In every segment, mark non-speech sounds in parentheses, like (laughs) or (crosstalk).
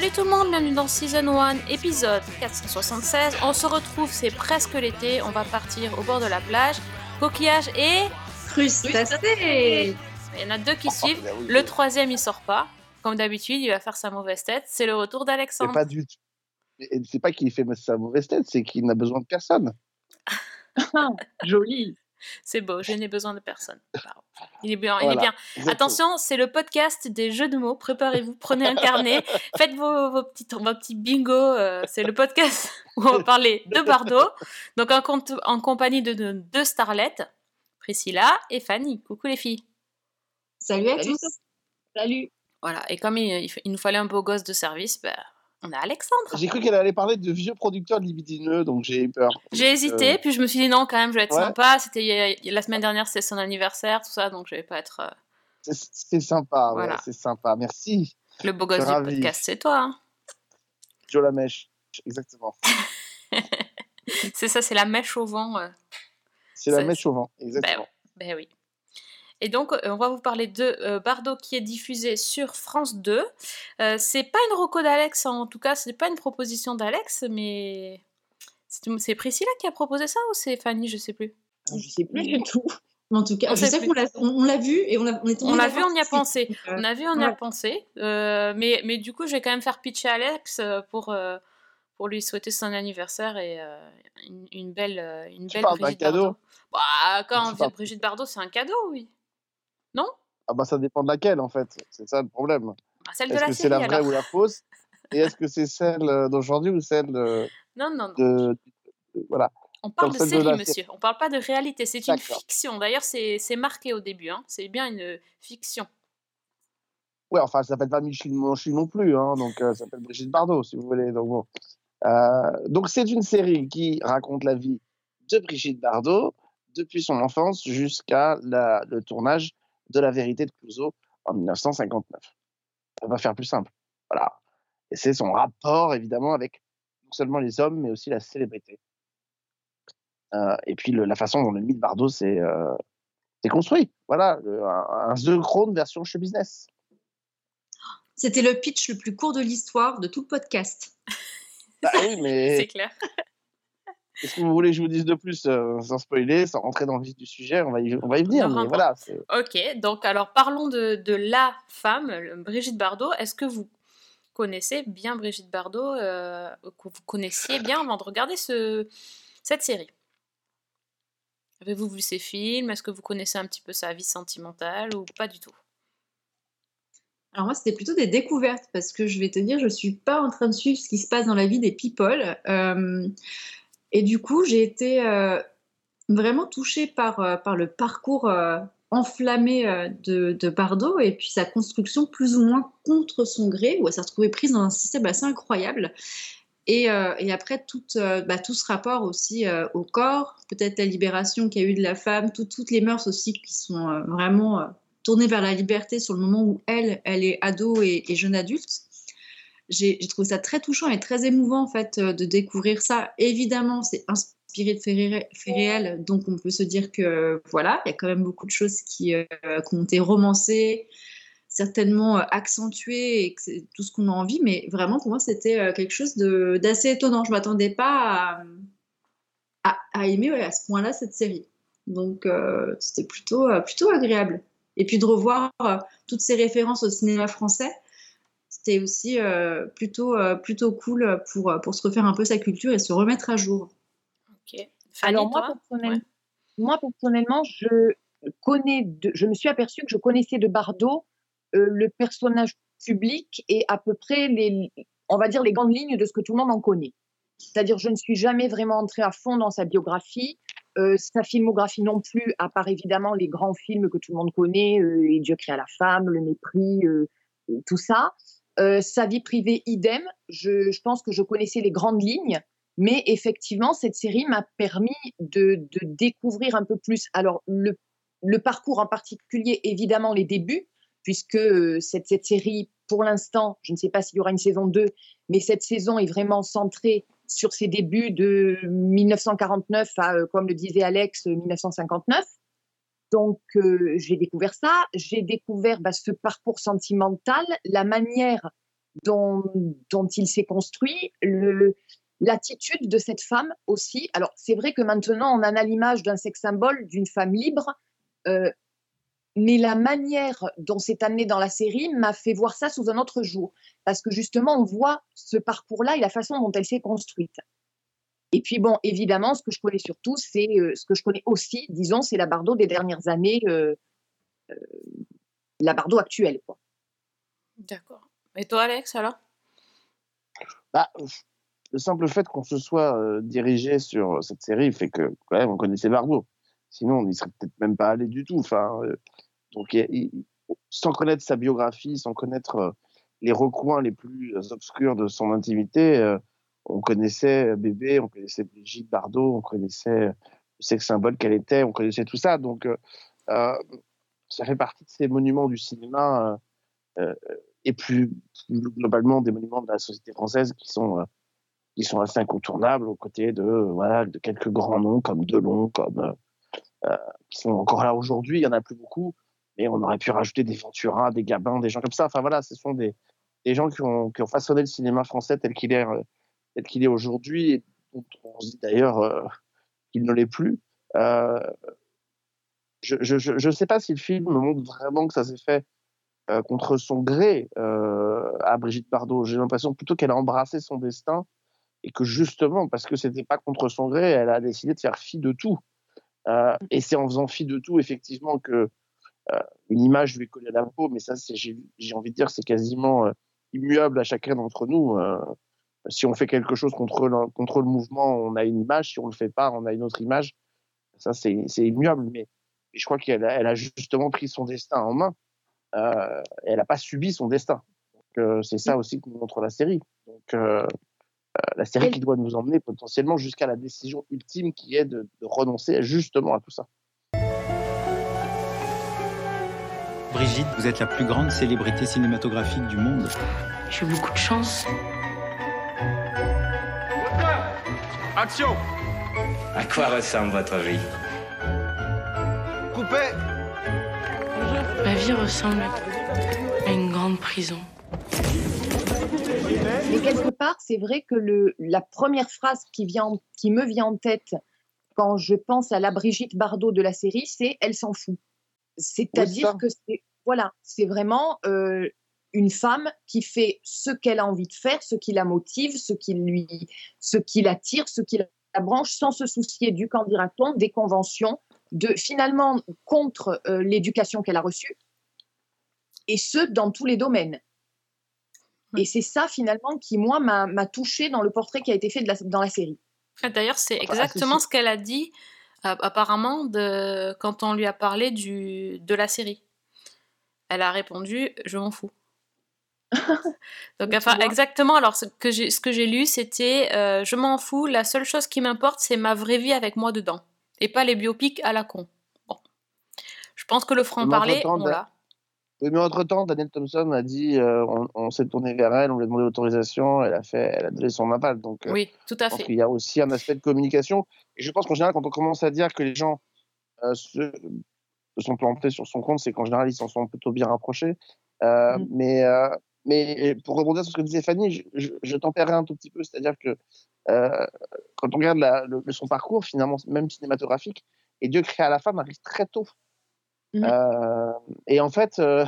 Salut tout le monde, bienvenue dans Season 1, épisode 476. On se retrouve, c'est presque l'été, on va partir au bord de la plage. Coquillage et... Crustacés Il y en a deux qui Oh, suivent. bah oui, Le oui. troisième, il sort pas. Comme d'habitude, il va faire sa mauvaise tête. C'est le retour d'Alexandre. pas du tout. Et C'est pas qu'il fait sa mauvaise tête, c'est qu'il n'a besoin de personne. Joli. C'est beau, je n'ai besoin de personne. Pardon. Il est bien, il est bien. exactement. Attention, c'est le podcast des jeux de mots. Préparez-vous, prenez un carnet, (laughs) faites vos, vos petits, vos petits bingo. euh, c'est le podcast (laughs) où on va parler de Bardot. Donc en, compte- en compagnie de de- deux starlettes, Priscilla et Fanny. Coucou les filles. Salut à Salut, tous. Salut. Voilà, et comme il, il f- il nous fallait un beau gosse de service, ben, on a Alexandre. J'ai cru qu'elle allait parler de vieux producteurs libidineux, donc j'ai eu peur. J'ai hésité, Euh, puis je me suis dit non, quand même, je vais être ouais. sympa. C'était la semaine dernière, c'est son anniversaire, tout ça, donc je vais pas être euh, c'est- sympa, ouais, Voilà. c'est sympa. Merci, le beau gosse du ravi. podcast. C'est toi. hein. Joe la mèche. Exactement. (laughs) C'est ça, c'est la mèche au vent. euh. C'est la mèche au vent. Exactement. Ben oui. Et donc, euh, on va vous parler de euh, Bardot qui est diffusé sur France 2. Euh, c'est pas une roco d'Alex, en tout cas, c'est pas une proposition d'Alex, mais c'est Priscilla qui a proposé ça ou c'est Fanny, je sais plus? Je sais plus du tout. En tout cas, On je sais qu'on l'a, vu et on, a, on est tombé On l'a vu, on y a pensé. euh, On a vu, on y a pensé. Euh, mais, mais du coup, je vais quand même faire pitcher Alex pour, euh, pour lui souhaiter son anniversaire et euh, une, une belle, une Tu belle parles d'un Brigitte cadeau Bardot. Bah, quand on parles- Brigitte Bardot, c'est un cadeau, oui. Ah bah ça dépend de laquelle en fait. C'est ça le problème. Ah, Celle de Est-ce la que c'est série, la vraie alors. ou la fausse? Et est-ce que c'est celle euh, d'aujourd'hui ou celle de, Non, non, non. de- de- voilà. On parle Comme de série, monsieur. On parle pas de réalité. C'est une fiction. D'ailleurs, c'est c'est marqué au début. Hein. C'est bien une fiction. Ouais, enfin, elle s'appelle pas Micheline Monchu non plus, hein, donc euh, elle s'appelle Brigitte Bardot, si vous voulez. Donc bon. Euh, donc c'est une série qui raconte la vie de Brigitte Bardot depuis son enfance jusqu'à le tournage de La Vérité de Clouseau en 1959. Ça va faire plus simple. Voilà. Et c'est son rapport, évidemment, avec non seulement les hommes, mais aussi la célébrité. Euh, et puis le- la façon dont le mythe Bardot s'est euh, s'est construit. Voilà, le- un, un The Crown version show business. C'était le pitch le plus court de l'histoire de tout le podcast. Bah oui, mais (laughs) C'est clair. Est-ce que vous voulez que je vous dise de plus euh, sans spoiler, sans rentrer dans le vif du sujet On va y, on va y venir, mais voilà. Ok, donc alors parlons de, de la femme, Brigitte Bardot. Est-ce que vous connaissez bien Brigitte Bardot euh, Que vous connaissiez bien avant de regarder ce, cette série? Avez-vous vu ses films? Est-ce que vous connaissez un petit peu sa vie sentimentale ou pas du tout? Alors moi, c'était plutôt des découvertes parce que je vais te dire, je suis pas en train de suivre ce qui se passe dans la vie des people. Euh, et du coup, j'ai été euh, vraiment touchée par, euh, le parcours euh, enflammé de, de Bardot et puis sa construction plus ou moins contre son gré, où elle s'est retrouvée prise dans un système assez incroyable. Et, après, tout, bah, tout ce rapport aussi au corps, peut-être la libération qu'il y a eu de la femme, tout- toutes les mœurs aussi qui sont vraiment euh, tournée vers la liberté sur le moment où elle, est ado et jeune adulte. J'ai trouvé ça très touchant et très émouvant en fait euh, de découvrir ça. Évidemment, c'est inspiré de faits ré- faits réels, donc on peut se dire que voilà, il y a quand même beaucoup de choses qui, euh, ont été romancées, certainement euh, accentuées et que c'est tout ce qu'on a envie. Mais vraiment, pour moi, c'était quelque chose d'assez étonnant. Je m'attendais pas à, aimer à ce point-là cette série. Donc c'était plutôt, plutôt agréable. Et puis de revoir toutes ces références au cinéma français, c'était aussi euh, plutôt, euh, plutôt cool pour, euh, pour se refaire un peu sa culture et se remettre à jour. Alors moi, personnellement, moi, personnellement, je connais, de- je me suis aperçue que je connaissais de Bardot euh, le personnage public et à peu près les, on va dire les grandes lignes de ce que tout le monde en connaît. C'est-à-dire, je ne suis jamais vraiment entrée à fond dans sa biographie, euh, sa filmographie non plus, à part évidemment les grands films que tout le monde connaît, euh, Et Dieu créa la femme, Le Mépris, tout ça. Euh, sa vie privée, idem. Je, pense que je connaissais les grandes lignes, mais effectivement, cette série m'a permis de, découvrir un peu plus. Alors, le, le parcours en particulier, évidemment, les débuts, puisque euh, cette, cette série, pour l'instant, je ne sais pas s'il y aura une saison 2, mais cette saison est vraiment centrée sur ses débuts de 1949 à, euh, comme le disait Alex, 1959. Donc, euh, j'ai découvert ça. J'ai découvert bah, ce parcours sentimental, la manière dont, il s'est construit, l'attitude de cette femme aussi. Alors, c'est vrai que maintenant, on en a l'image d'un sex symbole, d'une femme libre, euh, mais la manière dont c'est amené dans la série m'a fait voir ça sous un autre jour, parce que justement, on voit ce parcours-là et la façon dont elle s'est construite. Et puis bon, évidemment, ce que je connais surtout, c'est euh, ce que je connais aussi, disons, c'est la Bardot des dernières années, euh, euh, la Bardot actuelle. Quoi. D'accord. Et toi, Alex, alors? Bah, le simple fait qu'on se soit euh, dirigé sur cette série fait que quand même on connaissait Bardot. Sinon, on n'y serait peut-être même pas allé du tout. Enfin, euh, donc, sans connaître sa biographie, sans connaître euh, les recoins les plus obscurs de son intimité, euh, on connaissait Bébé, on connaissait Brigitte Bardot, on connaissait le sexe symbole qu'elle était, on connaissait tout ça. Donc, euh, euh, ça fait partie de ces monuments du cinéma euh, euh, et plus, globalement des monuments de la société française qui sont euh, qui sont assez incontournables aux côtés de voilà de quelques grands noms comme Delon, comme euh, euh, qui sont encore là aujourd'hui. Il y en a plus beaucoup, mais on aurait pu rajouter des Ventura, des Gabin, des gens comme ça. Enfin voilà, ce sont des, des gens qui ont, qui ont façonné le cinéma français tel qu'il est euh, tel qu'il est aujourd'hui et dont on se dit d'ailleurs euh, qu'il ne l'est plus. Euh, je je sais pas si le film montre vraiment que ça s'est fait euh, contre son gré à Brigitte Bardot. J'ai l'impression plutôt qu'elle a embrassé son destin et que justement, parce que c'était pas contre son gré, elle a décidé de faire fi de tout. Et c'est en faisant fi de tout, effectivement, que une image lui est collée à la peau, mais ça, j'ai envie de dire, c'est quasiment immuable à chacun d'entre nous. Si on fait quelque chose contre le, contre le mouvement, on a une image. Si on le fait pas, on a une autre image. Ça, c'est c'est immuable. Mais, mais je crois qu'elle a, elle a justement pris son destin en main. Euh, elle n'a pas subi son destin. Donc, euh, c'est ça aussi que nous montre la série. Donc, euh, euh, la série Elle- qui doit nous emmener potentiellement jusqu'à la décision ultime qui est de, de renoncer justement à tout ça. Brigitte, vous êtes la plus grande célébrité cinématographique du monde. J'ai eu beaucoup de chance. Action À quoi ressemble votre vie? Coupé Ma vie ressemble à une grande prison. Mais quelque part, c'est vrai que le, la première phrase qui, vient, qui me vient en tête quand je pense à la Brigitte Bardot de la série, c'est elle s'en fout. C'est-à-dire que c'est voilà, c'est vraiment euh, une femme qui fait ce qu'elle a envie de faire, ce qui la motive, ce qui lui, ce qui l'attire, ce qui la branche, sans se soucier du qu'en dira-t-on, des conventions, de finalement contre euh, l'éducation qu'elle a reçue, et ce dans tous les domaines. Et c'est ça finalement qui, moi, m'a touchée dans le portrait qui a été fait de la- dans la série. D'ailleurs, c'est exactement ce qu'elle a dit euh, apparemment de... quand on lui a parlé du... de la série. Elle a répondu Je m'en fous. (laughs) Donc, enfin, exactement. Alors, ce que j'ai, ce que j'ai lu, c'était euh, Je m'en fous, la seule chose qui m'importe, c'est ma vraie vie avec moi dedans. Et pas les biopics à la con. Bon. Je pense que le franc-parler, on l'a. Oui, mais entre-temps, Daniel Thompson a dit, euh, on, on s'est tourné vers elle, on lui a demandé l'autorisation, elle a fait, elle a donné son aval. Donc, euh, Oui, tout à fait. qu'il y a aussi un aspect de communication. Et je pense qu'en général, quand on commence à dire que les gens se, sont plantés sur son compte, c'est qu'en général, ils s'en sont plutôt bien rapprochés. Euh, Mm. Mais, euh, mais pour rebondir sur ce que disait Fanny, je, je, je tempérerai un tout petit peu, c'est-à-dire que euh, quand on regarde la, le, son parcours, finalement, même cinématographique, et Dieu créa la femme arrive très tôt. Mhm. Euh, et en fait, euh,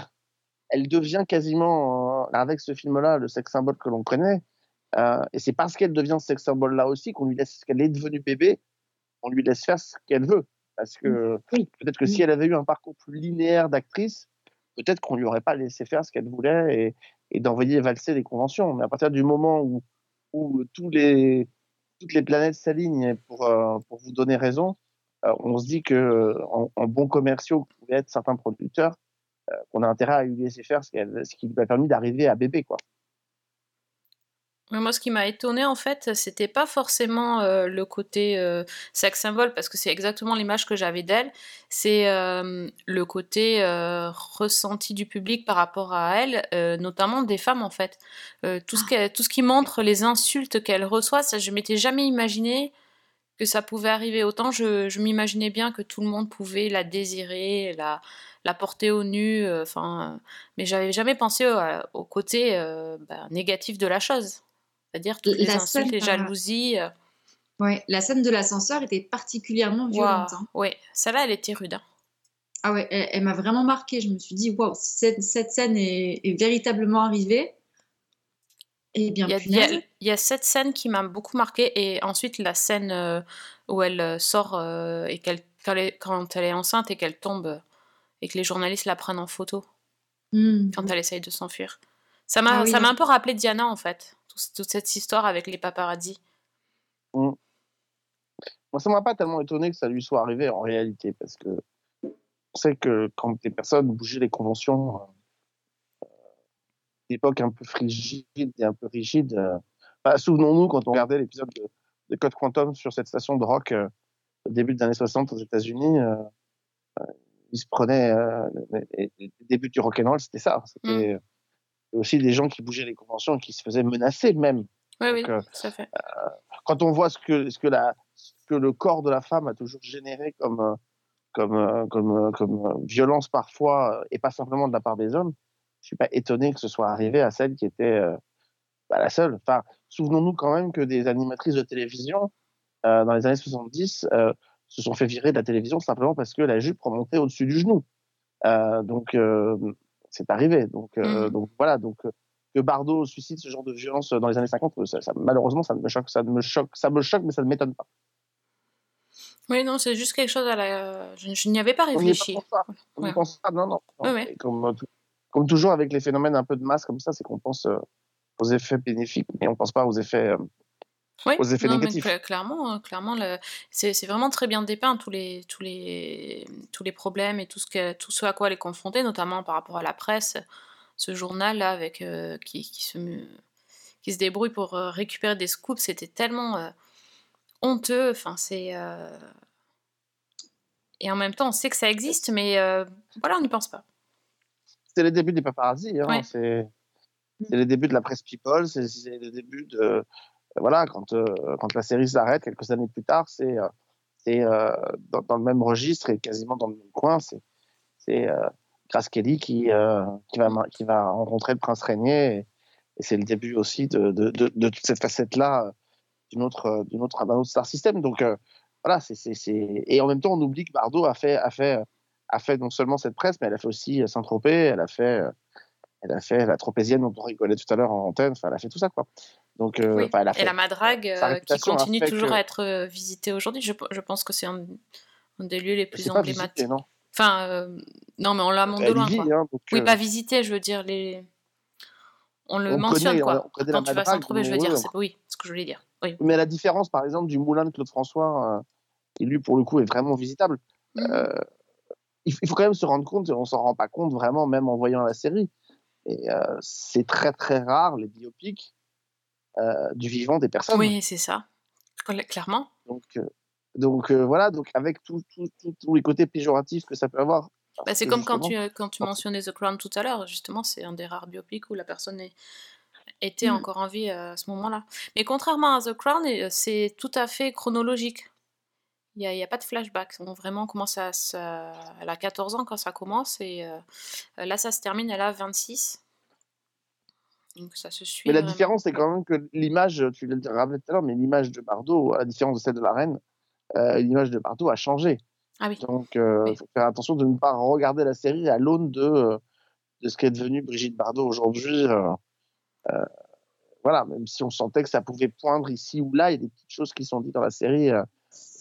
elle devient quasiment, avec ce film-là, le sex symbole que l'on connaît. Et c'est parce qu'elle devient ce sex symbole-là aussi qu'on lui laisse, qu'elle est devenue bébé, on lui laisse faire ce qu'elle veut. Parce que Oui. peut-être que si elle avait eu un parcours plus linéaire d'actrice, peut-être qu'on lui aurait pas laissé faire ce qu'elle voulait et, et d'envoyer valser les conventions. Mais à partir du moment où, où tous les, toutes les planètes s'alignent pour, euh, pour vous donner raison, euh, on se dit que en, en bons commerciaux pouvaient être certains producteurs, euh, qu'on a intérêt à lui laisser faire ce, ce qui lui a permis d'arriver à bébé. Quoi. Mais moi, ce qui m'a étonné en fait, c'était pas forcément euh, le côté euh, sex symbole, parce que c'est exactement l'image que j'avais d'elle. C'est euh, le côté euh, ressenti du public par rapport à elle, notamment des femmes en fait. Euh, tout, ce qu'elle- tout ce qui montre les insultes qu'elle reçoit, ça, je m'étais jamais imaginé que ça pouvait arriver. Autant je, je m'imaginais bien que tout le monde pouvait la désirer, la, la porter au nu, enfin, mais j'avais jamais pensé au, au côté bah, négatif de la chose. C'est-à-dire toutes les La insultes, scène, les jalousies. euh, Ouais, la scène de l'ascenseur était particulièrement violente. waouh. hein. Ouais, celle-là, elle était rude. hein. Ah ouais, elle, elle m'a vraiment marquée. Je me suis dit, waouh, si cette, cette scène est, est véritablement arrivée, eh bien, Il y, y y a cette scène qui m'a beaucoup marquée et ensuite la scène euh, où elle euh, sort euh, et qu'elle quand, elle est- quand elle est enceinte et qu'elle tombe et que les journalistes la prennent en photo Hmm. quand elle essaye de s'enfuir. Ça m'a Ah oui, ça m'a un peu rappelé Diana en fait, toute cette histoire avec les paparazzis. Moi, ça m'a pas tellement étonné que ça lui soit arrivé en réalité, parce que on sait que quand des personnes bougeaient les conventions euh, d'époque un peu frigide et un peu rigide, euh, bah, souvenons-nous quand on regardait l'épisode de, de Code Quantum sur cette station de rock euh, au début des années 60 aux États-Unis, euh, euh, ils se prenaient euh, les, les- débuts du rock'n'roll, c'était ça. C'était euh, aussi des gens qui bougeaient les conventions et qui se faisaient menacer même. Oui, oui, euh, à fait. quand on voit ce que, ce que, la, ce que le corps de la femme a toujours généré comme, euh, comme, euh, comme, euh, comme euh, violence parfois, euh, et pas simplement de la part des hommes, je suis pas étonné que ce soit arrivé à celle qui était euh, bah, la seule. Enfin, souvenons-nous quand même que des animatrices de télévision, euh, dans les années 70, euh, se sont fait virer de la télévision simplement parce que la jupe remontait au-dessus du genou. Euh, donc, euh, c'est arrivé. Donc, euh, Mhm. donc voilà. Donc, euh, que Bardot suscite ce genre de violence dans les années 50, ça, ça- malheureusement, ça me choque, ça me choque, ça me choque, mais ça ne m'étonne pas. Oui, non, c'est juste quelque chose à la. Je, je n'y avais pas On réfléchi. On n'y Ouais. pense pas, non, non. Ouais. Et Comme, euh, toujours avec les phénomènes un peu de masse comme ça, c'est qu'on pense euh, aux effets bénéfiques, mais on pense pas aux effets, euh, Oui, aux effets non, mais négatifs. cla- clairement, euh, clairement, c'est c'est vraiment très bien dépeint tous les, tous les, tous les problèmes et tout ce, que, tout ce à quoi elle est confrontée, notamment par rapport à la presse, ce journal-là avec, euh, qui, qui, se, qui se débrouille pour euh, récupérer des scoops, c'était tellement euh, honteux, enfin c'est... euh, Et en même temps, on sait que ça existe, mais euh, voilà, on n'y pense pas. C'est les débuts des paparazzi. Hein, Ouais. C'est c'est les débuts de la presse people. C'est c'est les débuts de voilà quand euh, quand la série s'arrête quelques années plus tard, c'est euh, euh, dans, le même registre et quasiment dans le même coin. C'est Grace Kelly qui va rencontrer le prince régnier et, c'est le début aussi de toute cette facette là d'une autre d'un autre star system. Donc voilà, et en même temps on oublie que Bardot a fait non seulement cette presse, mais elle a fait aussi Saint-Tropez, elle a fait, elle a fait la Tropézienne dont on rigolait tout à l'heure en antenne, enfin, elle a fait tout ça, quoi. Donc, euh, Oui. Et la Madrague, euh, qui continue toujours que- à être euh, visitée aujourd'hui, je, je pense que c'est un, un des lieux les plus emblématiques. non? Enfin, euh, non, mais on la monte de loin, vit, quoi. hein, donc, Oui, pas visité, je veux dire, les... on le On mentionne, connaît- quoi. on Quand tu vas s'en je veux dire, oui. ce que je voulais dire. Oui. Mais la différence, par exemple, du moulin de Claude François, qui lui, pour le coup, est vraiment visitable, euh, il faut quand même se rendre compte, et on s'en rend pas compte vraiment, même en voyant la série. Et c'est très très rare les biopics du vivant des personnes. Oui, c'est ça. Cla- Clairement. Donc, euh, donc euh, voilà, donc avec tous les côtés péjoratifs que ça peut avoir. Bah, c'est comme quand tu, euh, quand tu mentionnais The Crown tout à l'heure, justement, c'est un des rares biopics où la personne est- était Mm. encore en vie euh, à ce moment-là. Mais contrairement à The Crown, euh, c'est tout à fait chronologique. Il n'y a, pas de flashback. On vraiment commence à, ça- Elle a 14 ans quand ça commence et euh, là, ça se termine, elle a 26. Donc ça se suit. Mais la vraiment. différence, c'est quand même que l'image, tu l'as rappelé tout à l'heure, mais l'image de Bardot, à la différence de celle de la reine, euh, l'image de Bardot a changé. Ah oui. Donc, il Oui. faut faire attention de ne pas regarder la série à l'aune de, euh, de ce qu'est devenue Brigitte Bardot aujourd'hui. euh, euh, voilà, même si on sentait que ça pouvait poindre ici ou là, il y a des petites choses qui sont dites dans la série. euh,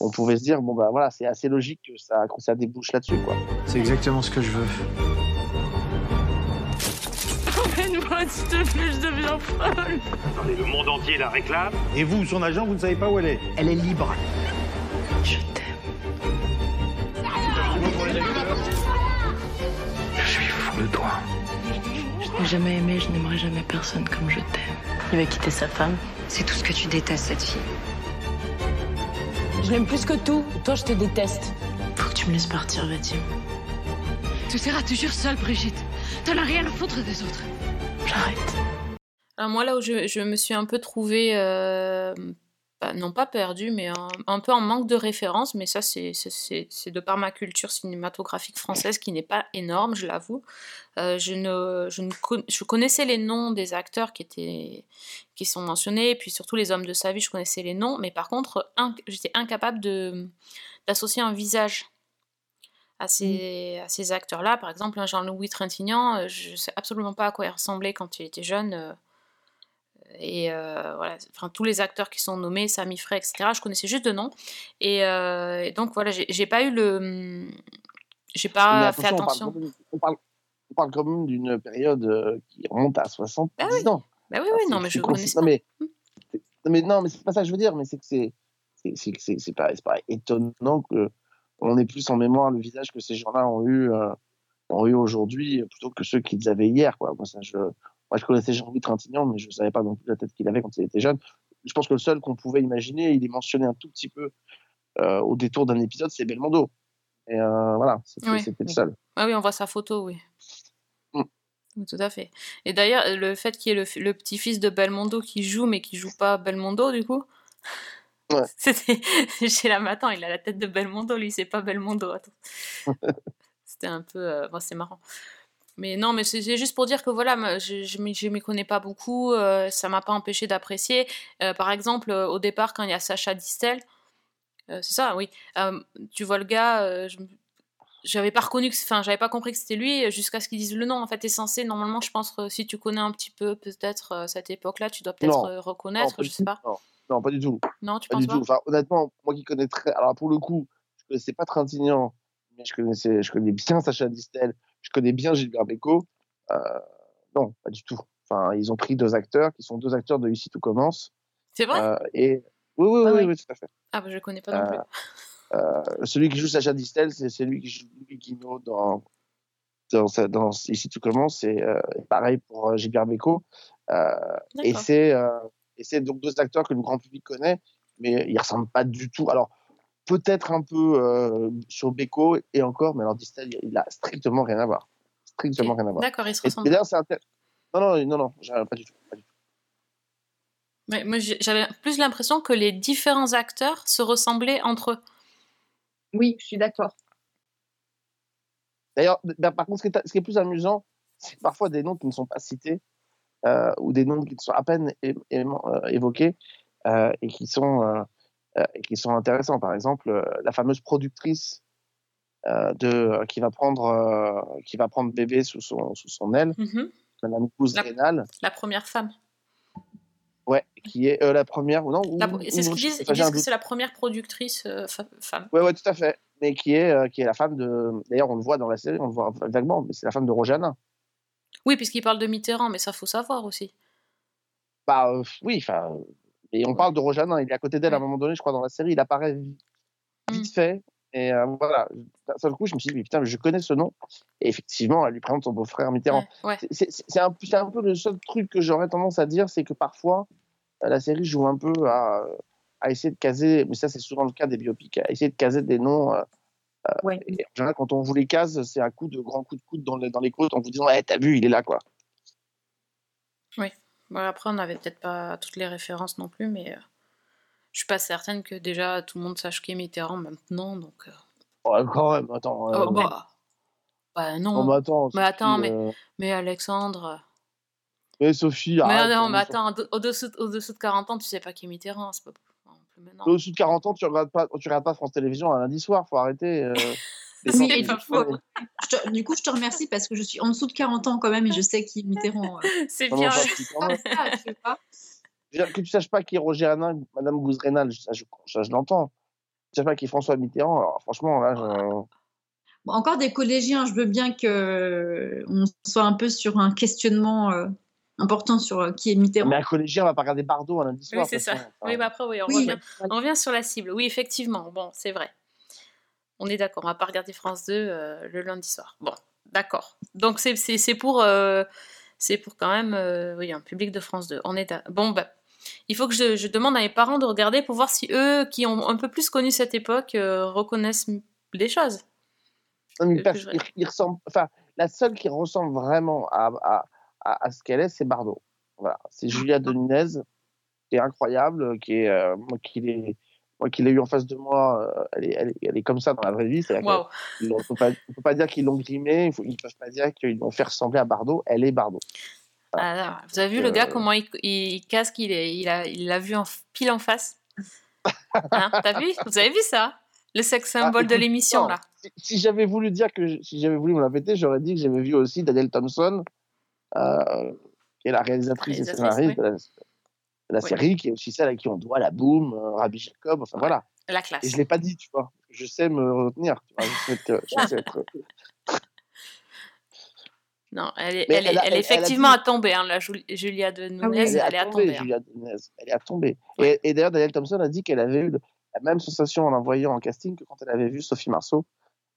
on pouvait se dire, bon, bah voilà, c'est assez logique que ça, que ça débouche là-dessus, quoi. C'est exactement ce que je veux. Te plaît, je deviens folle. Attendez, le monde entier la réclame. Et vous, son agent, vous ne savez pas où elle est Elle est libre. Je t'aime. Je suis fou de toi. Je n'ai jamais aimé, je n'aimerai jamais personne comme je t'aime. Il va quitter sa femme. C'est tout ce que tu détestes, cette fille. Je l'aime plus que tout. Toi, je te déteste. Faut que tu me laisses partir, Vadim. Tu seras toujours seule, Brigitte. T'en as rien à foutre des autres. J'arrête. Alors moi là où je, me suis un peu trouvée, euh, pas- non pas perdue, mais un, peu en manque de références, mais ça c'est de par ma culture cinématographique française qui n'est pas énorme, je l'avoue. Euh, je, ne, je, connaissais les noms des acteurs qui, étaient, qui sont mentionnés, puis surtout les hommes de sa vie, je connaissais les noms, mais par contre j'étais incapable d'associer un visage à ces, à ces acteurs-là. Par exemple, un Jean-Louis Trintignant, euh, je ne sais absolument pas à quoi il ressemblait quand il était jeune. euh, et euh, voilà, enfin, tous les acteurs qui sont nommés, Sami Frey, etc., je connaissais juste de nom. Et, euh, et donc voilà, j'ai pas eu le. J'ai pas fait attention, on parle attention. quand même- On parle, quand même d'une période qui remonte à 70 Bah oui. ans. Bah oui, Ah, oui, non, mais je connaissais. Non, mais, c'est- non, mais non, mais c'est pas ça que je veux dire, mais c'est que c'est c'est- pas, c'est pas étonnant que on ait plus en mémoire le visage que ces gens-là ont eu euh, ont eu aujourd'hui plutôt que ceux qu'ils avaient hier. Quoi. Moi, ça, je, moi, je connaissais Jean-Louis Trintignant, mais je savais pas non plus la tête qu'il avait quand il était jeune. Je pense que le seul qu'on pouvait imaginer, il est mentionné un tout petit peu euh, au détour d'un épisode, c'est Belmondo. Et euh, voilà, c'était Oui. le seul. Ah oui, on voit sa photo, oui. Mm. Oui, Tout à fait. Et d'ailleurs, le fait qu'il y ait le, le petit-fils de Belmondo qui joue, mais qui joue pas Belmondo, du coup? Ouais. (laughs) C'était. J'ai la matin, il a la tête de Belmondo, lui, c'est pas Belmondo. (laughs) C'était un peu. euh, bon, c'est marrant. Mais non, mais c'est juste pour dire que voilà, je je m'y connais pas beaucoup, euh, ça m'a pas empêché d'apprécier. Euh, par exemple, euh, au départ, quand il y a Sacha Distel, c'est ça, oui. tu vois le gars, je j'avais pas reconnu que, enfin, j'avais pas compris que c'était lui jusqu'à ce qu'ils disent le nom. En fait, t'es censé, normalement, je pense, si tu connais un petit peu peut-être cette époque-là, tu dois peut-être reconnaître, je sais pas. Non, non, pas du tout. Non, tu Pas penses du pas? Tout. Enfin, honnêtement, moi qui connais très. Alors, pour le coup, je connaissais pas Trintignant, mais je connaissais, je connais bien Sacha Distel, je connais bien Gilbert Bécaud. Euh, non, pas du tout. Enfin, ils ont pris deux acteurs qui sont deux acteurs de Ici tout commence. C'est vrai? Euh, et oui, oui, Ah oui, oui. oui, tout à fait. Ah, bah, je connais pas non plus. Euh, celui qui joue Sacha Distel, c'est celui qui joue Guinaud dans, dans, sa- dans Ici tout commence. Et euh, pareil pour euh, Gilbert Bécaud. Euh, et c'est et c'est donc deux acteurs que le grand public connaît, mais ils ressemblent pas du tout. Alors peut-être un peu euh, sur Beko et encore, mais alors Distel, il a strictement rien à voir. Strictement rien à voir. D'accord, ils se Et, et ressemblent. d'ailleurs, c'est intér- Non, non, non, non, pas du tout. Pas du tout. Mais moi, j'avais plus l'impression que les différents acteurs se ressemblaient entre eux. Oui, je suis d'accord. D'ailleurs, ben, par contre, ce qui, est, ce qui est plus amusant, c'est parfois des noms qui ne sont pas cités ou des noms qui sont à peine euh, évoqués euh, et qui sont euh, euh, et qui sont intéressants. Par exemple, euh, la fameuse productrice euh, de euh, qui va prendre euh, qui va prendre bébé sous son sous son aile, Mhm. Madame Gouze La- La première femme. ouais, qui est euh, la première ou non C'est ce qu'ils disent, ils disent que c'est la première productrice euh, femme. Ouais, ouais, tout à fait. Mais qui est, euh, qui est la femme de. D'ailleurs, on le voit dans la série, on le voit vaguement, mais c'est la femme de Roger Hanin. Oui, puisqu'il parle de Mitterrand, mais ça faut savoir aussi. Bah euh, oui, enfin. Et on parle de Hanin, il est à côté d'elle à un moment donné, je crois, dans la série, il apparaît vi- vite Mm. fait. Et euh, voilà, d'un seul coup, je me suis dit, mais putain, mais je connais ce nom. Et effectivement, elle lui présente son beau-frère Mitterrand. Ouais, ouais. C'est- un, peu le seul truc que j'aurais tendance à dire, c'est que parfois, la série joue un peu à, à essayer de caser, mais ça, c'est souvent le cas des biopics, à essayer de caser des noms. euh, Ouais. Et en général, quand on vous les case, c'est un coup de grand coup de coude dans les, dans les côtes en vous disant ouais, T'as vu, il est là, quoi. Bon, après, on n'avait peut-être pas toutes les références non plus, mais euh, je suis pas certaine que déjà tout le monde sache qui est Mitterrand maintenant. Donc, euh, Ouais, quand même, attends. euh, oh, bah, bah non. attends. Mais attends, mais- euh, mais Alexandre. mais Sophie, Mais arrête, non, euh, mais attends, au- au-dessous au-dessous de 40 ans, tu sais pas qui est Mitterrand, c'est pas Au-dessus de 40 ans, tu regardes pas, tu regardes pas France Télévisions un lundi soir, faut arrêter. euh, (laughs) Oui. Je te- du coup, je te remercie parce que je suis en dessous de 40 ans quand même et je sais qui est Mitterrand. euh. (laughs) C'est bien. (laughs) Ah. Je dire, Que tu saches pas qui est Roger Hanin, Madame ça, je, ça, je l'entends. Que tu saches pas qui est François Mitterrand, alors franchement, là, je... Bon, encore des collégiens, je veux bien que on soit un peu sur un questionnement euh, important sur euh, qui est Mitterrand. Mais un collégien va pas regarder Bardot un lundi soir. Oui, c'est ça. Oui, bah après, oui, on, Oui. Revient, on revient sur la cible. Oui, effectivement, bon, c'est vrai. On est d'accord, on va pas regarder France 2 euh, le lundi soir. Bon, d'accord. Donc c'est- c'est c'est pour, euh, c'est pour quand même euh, oui, un public de France 2. On est à- Bon, bah, il faut que je, je demande à mes parents de regarder pour voir si eux, qui ont un peu plus connu cette époque, euh, reconnaissent des choses. Non, mais que parce je- qu'il- il ressemble, enfin, la seule qui ressemble vraiment à, à, à, à ce qu'elle est, c'est Bardot. Voilà, c'est Julia de Nunez, qui est incroyable, qui est, euh, moi qui l'ai, moi qui l'ai eu en face de moi, euh, elle est, elle est, elle est comme ça dans la vraie vie. Qu'on ne peut peut pas dire qu'ils l'ont grimée, il faut, ils peuvent pas dire qu'ils l'ont fait ressembler à Bardot. Elle est Bardot. Ah, vous avez vu Euh, le gars comment il, il casse qu'il il l'a vu en pile en face? Hein, T'as vu? Vous avez vu ça? Le sex symbole de Ah, l'émission là. Si, si j'avais voulu dire que, je- si j'avais voulu me la péter, j'aurais dit que j'avais vu aussi Danielle Thompson, euh, qui est la réalisatrice et Réalisatrice, scénariste oui. de la, de la Oui. série, qui est aussi celle à qui on doit la Boom, euh, Rabbi Jacob, enfin voilà. La classe. Et je l'ai pas dit, tu vois. Je sais me retenir. Tu vois. Je (laughs) sais être- je sais être- Non, elle est, elle elle a- elle- effectivement dit- à tomber, hein, la Jul- Julia de Nunez, oui, elle, est à tomber. hein. Julia Denez. Elle est à tomber. Et, et d'ailleurs, Danielle Thompson a dit qu'elle avait eu la même sensation en la voyant en casting que quand elle avait vu Sophie Marceau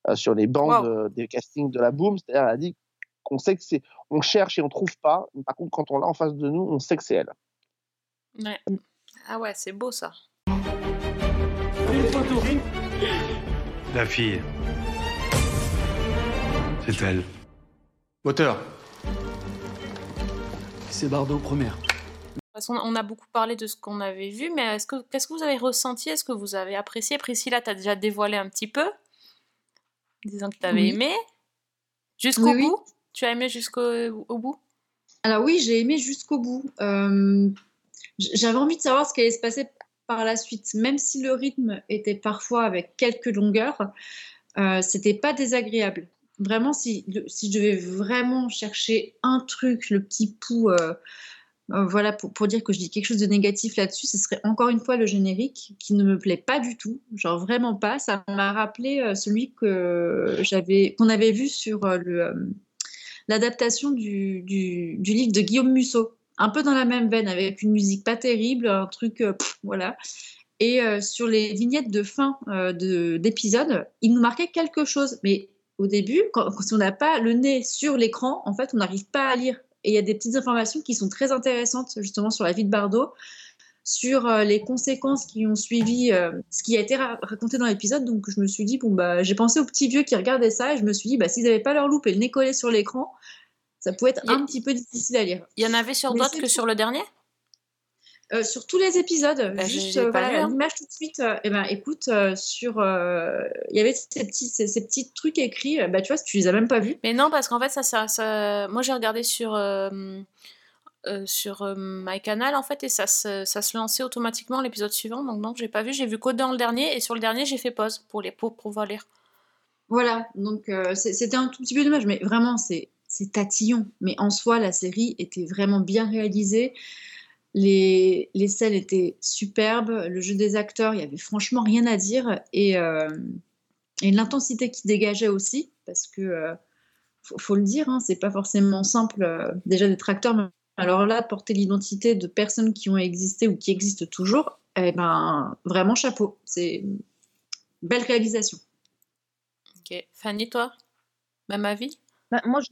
euh, sur les bancs Wow. de- des castings de la Boom. C'est-à-dire, elle a dit qu'on sait que c'est, on cherche et on trouve pas. Par contre, quand on l'a en face de nous, on sait que c'est elle. Ouais. Ah ouais, c'est beau ça. La fille. C'est elle. Moteur. C'est Bardot, première. On a beaucoup parlé de ce qu'on avait vu, mais est-ce que, qu'est-ce que vous avez ressenti? Est-ce que vous avez apprécié? Priscilla, t'as déjà dévoilé un petit peu, disant que t'avais Oui. aimé. Jusqu'au Oui, oui. Tu as aimé jusqu'au au bout? Alors oui, j'ai aimé jusqu'au bout. Euh, J'avais envie de savoir ce qui allait se passer par la suite, même si le rythme était parfois avec quelques longueurs, euh, c'était pas désagréable. Vraiment, si, si je devais vraiment chercher un truc, le petit pouls, euh, euh, voilà, pour, pour dire que je dis quelque chose de négatif là-dessus, ce serait encore une fois le générique qui ne me plaît pas du tout, genre vraiment pas. Ça m'a rappelé celui qu'on avait vu sur le l'adaptation du, livre de Guillaume Musso, un peu dans la même veine, avec une musique pas terrible, un truc, euh, voilà. Et euh, sur les vignettes de fin euh, de- d'épisode, il nous marquait quelque chose. Mais au début, quand, quand on n'a pas le nez sur l'écran, en fait, on n'arrive pas à lire. Et il y a des petites informations qui sont très intéressantes, justement, sur la vie de Bardot, sur euh, les conséquences qui ont suivi euh, ce qui a été ra- raconté dans l'épisode. Donc, je me suis dit, bon, bah, j'ai pensé aux petits vieux qui regardaient ça, et je me suis dit, bah, s'ils n'avaient pas leur loupe et le nez collé sur l'écran, ça pouvait être a- un petit peu difficile à lire. Il y en avait sur d'autres que sur le dernier? Euh, sur tous les épisodes, Bah, juste euh, voilà, hein. l'image tout de suite. euh, eh ben, écoute, sur, il y avait ces petits, ces, ces petits trucs écrits. bah, tu vois, si tu les as même pas vus. Mais non, parce qu'en fait, ça, ça, ça- moi j'ai regardé sur, euh, sur euh, MyCanal en fait, et ça se, ça se lançait automatiquement l'épisode suivant. Donc non, j'ai pas vu, j'ai vu que dans le dernier, et sur le dernier, j'ai fait pause pour, les, pour pouvoir lire. Voilà, donc euh, c'était un tout petit peu dommage, mais vraiment, c'est c'est tatillon. Mais en soi, la série était vraiment bien réalisée. Les, les scènes étaient superbes. Le jeu des acteurs, il y avait franchement rien à dire. Et, euh, et l'intensité qui dégageait aussi, parce que, faut, faut le dire, hein, c'est pas forcément simple déjà d'être acteur. mais alors là, porter l'identité de personnes qui ont existé ou qui existent toujours, eh ben, vraiment chapeau. C'est une belle réalisation. Ok. Fanny, toi? Même avis? Ben, moi, je-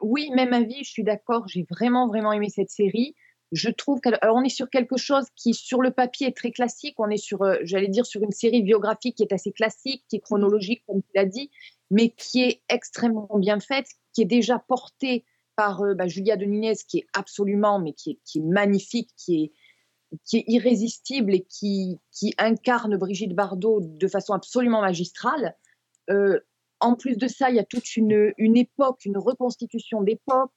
oui, même avis, je suis d'accord. J'ai vraiment, vraiment aimé cette série. Je trouve qu'on est sur quelque chose qui, sur le papier, est très classique. On est sur, euh, j'allais dire, sur une série biographique qui est assez classique, qui est chronologique, comme tu l'as dit, mais qui est extrêmement bien faite, qui est déjà portée par euh, bah, Julia de Nunez, qui est absolument, mais qui est, qui est magnifique, qui est, qui est irrésistible et qui, qui incarne Brigitte Bardot de façon absolument magistrale. Euh, en plus de ça, il y a toute une, une époque, une reconstitution d'époque.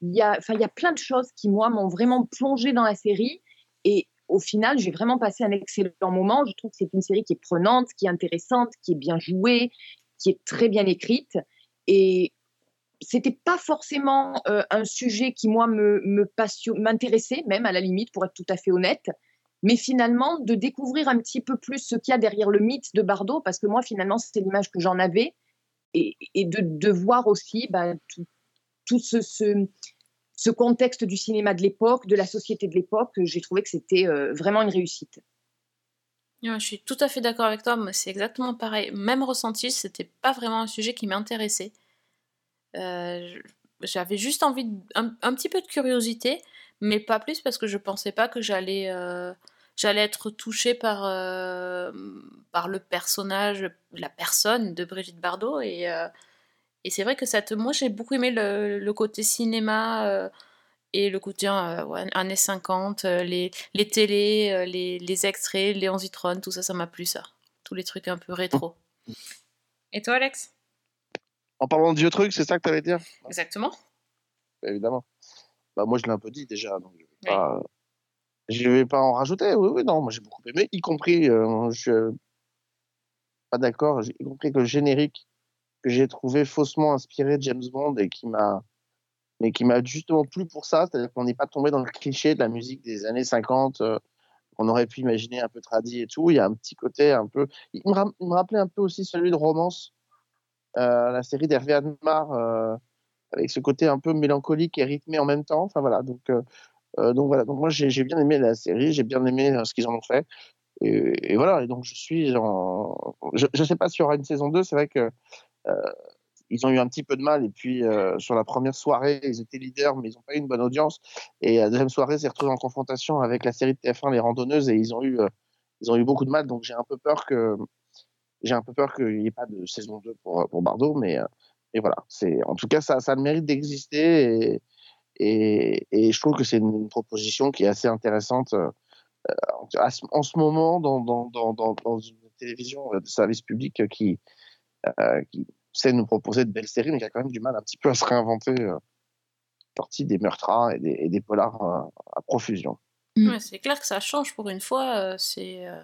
Il y, a, il y a plein de choses qui, moi, m'ont vraiment plongé dans la série. Et au final, j'ai vraiment passé un excellent moment. Je trouve que c'est une série qui est prenante, qui est intéressante, qui est bien jouée, qui est très bien écrite. Et c'était pas forcément euh, un sujet qui, moi, me, m'intéressait, même à la limite, pour être tout à fait honnête. Mais finalement, de découvrir un petit peu plus ce qu'il y a derrière le mythe de Bardot, parce que moi, finalement, c'était l'image que j'en avais, et, de, voir aussi bah, tout, tout ce, ce, contexte du cinéma de l'époque, de la société de l'époque, j'ai trouvé que c'était euh, vraiment une réussite. Je suis tout à fait d'accord avec toi, c'est exactement pareil. Même ressenti, c'était pas vraiment un sujet qui m'intéressait. Euh, j'avais juste envie, de- un, petit peu de curiosité, mais pas plus parce que je pensais pas que j'allais euh, j'allais être touchée par, euh, par le personnage, la personne de Brigitte Bardot. Et, et c'est vrai que ça moi, j'ai beaucoup aimé le, côté cinéma et le côté ouais, années 50, euh, les, les télés, les, les extraits, Léon Zitron, tout ça, ça m'a plu, ça. Tous les trucs un peu rétro. Et toi, Alex? En parlant de vieux trucs, c'est ça que tu allais dire? Exactement. Évidemment. Bah, moi, je l'ai un peu dit déjà, donc je vais pas, je vais pas en rajouter. Oui, oui, non, moi j'ai beaucoup aimé, y compris, euh, je suis pas d'accord, y compris que le générique que j'ai trouvé faussement inspiré de James Bond et qui m'a mais qui m'a justement plu pour ça, c'est-à-dire qu'on n'est pas tombé dans le cliché de la musique des années 50 euh, qu'on aurait pu imaginer un peu tradit et tout. Il y a un petit côté un peu. Il me, ram- il me rappelait un peu aussi celui de Romance, la série d'Hervé Admar, euh, avec ce côté un peu mélancolique et rythmé en même temps. Enfin voilà, donc, euh, euh, donc voilà. Donc moi j'ai bien aimé la série, j'ai bien aimé euh, ce qu'ils en ont fait. Et, voilà, et donc je suis en. Je ne sais pas s'il y aura une saison 2, c'est vrai que. euh, ils ont eu un petit peu de mal et puis euh, sur la première soirée ils étaient leaders mais ils n'ont pas eu une bonne audience et la deuxième soirée s'est retrouvé en confrontation avec la série de TF1 les randonneuses et ils ont eu euh, ils ont eu beaucoup de mal donc j'ai un peu peur que j'ai un peu peur qu'il n'y ait pas de saison 2 pour, pour Bardot mais euh, et voilà c'est en tout cas ça, ça a le mérite d'exister et, et, et je trouve que c'est une, une proposition qui est assez intéressante euh, ce- en ce moment dans, dans, dans, dans, dans une télévision de service public qui, euh, qui sait nous proposer de belles séries, mais qui a quand même du mal un petit peu à se réinventer, euh, sortie des meurtres et des, et des polars euh, à profusion. Ouais, c'est clair que ça change pour une fois. euh, c'est, euh,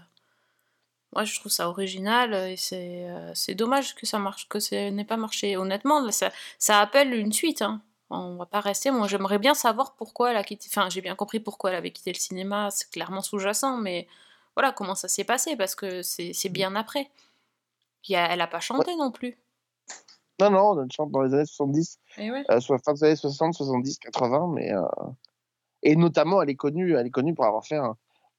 moi, je trouve ça original euh, et c'est, euh, dommage que ça marche, que ça n'ait pas marché. Honnêtement, là, ça, ça appelle une suite. Hein. On va pas rester. Moi, j'aimerais bien savoir pourquoi elle a quitté. Enfin, j'ai bien compris pourquoi elle avait quitté le cinéma. C'est clairement sous-jacent, mais voilà comment ça s'est passé parce que c'est, bien après. Puis elle elle a pas chanté non plus. Non, non, on chante dans les années 70, Et ouais. euh, soit fin des années 60, 70, 80, mais euh, et notamment elle est connue, elle est connue pour avoir fait un.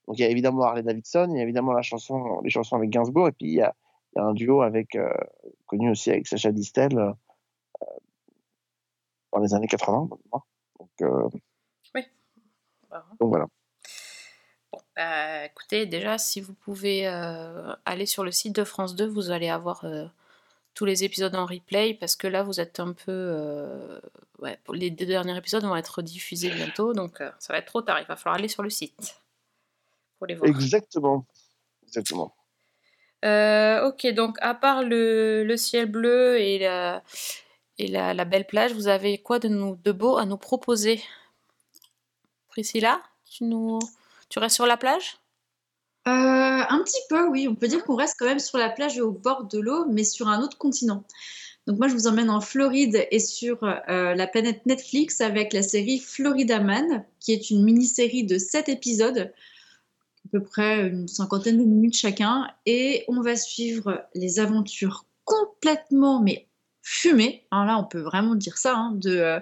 Donc il y a évidemment Harley Davidson, il y a évidemment la chanson, les chansons avec Gainsbourg, et puis il y a, il y a un duo avec euh, connu aussi avec Sacha Distel euh, dans les années 80. Donc, euh, Oui. donc voilà. Bah, écoutez, déjà, si vous pouvez aller sur le site de France 2, vous allez avoir tous les épisodes en replay, parce que là, vous êtes un peu... euh, ouais, les deux derniers épisodes vont être diffusés bientôt, donc euh, ça va être trop tard. Il va falloir aller sur le site pour les voir. Exactement. Exactement. Euh, ok, donc à part le, le ciel bleu et, la, et la, la belle plage, vous avez quoi de, nous, de beau à nous proposer? Priscilla, tu, nous, tu restes sur la plage? Euh, un petit peu, oui. On peut dire qu'on reste quand même sur la plage et au bord de l'eau, mais sur un autre continent. Donc moi, je vous emmène en Floride et sur euh, la planète Netflix avec la série Florida Man, qui est une mini-série de 7 épisodes, à peu près une cinquantaine de minutes chacun, et on va suivre les aventures complètement, mais fumées, hein, là on peut vraiment dire ça, hein, euh,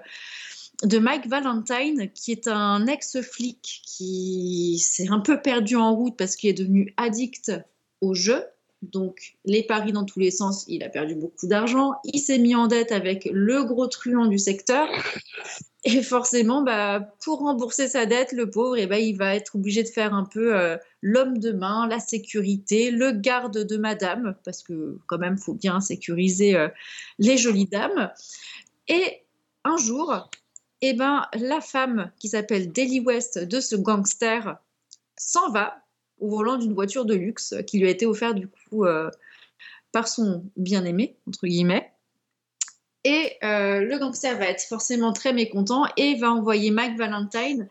de Mike Valentine, qui est un ex-flic qui s'est un peu perdu en route parce qu'il est devenu addict au jeu. Donc, les paris dans tous les sens, il a perdu beaucoup d'argent. Il s'est mis en dette avec le gros truand du secteur. (laughs) Et forcément, bah, pour rembourser sa dette, le pauvre, eh ben, il va être obligé de faire un peu euh, l'homme de main, la sécurité, le garde de madame, parce que quand même, il faut bien sécuriser euh, les jolies dames. Et un jour, eh ben, la femme qui s'appelle Daily West de ce gangster s'en va au volant d'une voiture de luxe qui lui a été offerte du coup euh, par son bien-aimé, entre guillemets. Et euh, le gangster va être forcément très mécontent et va envoyer Mike Valentine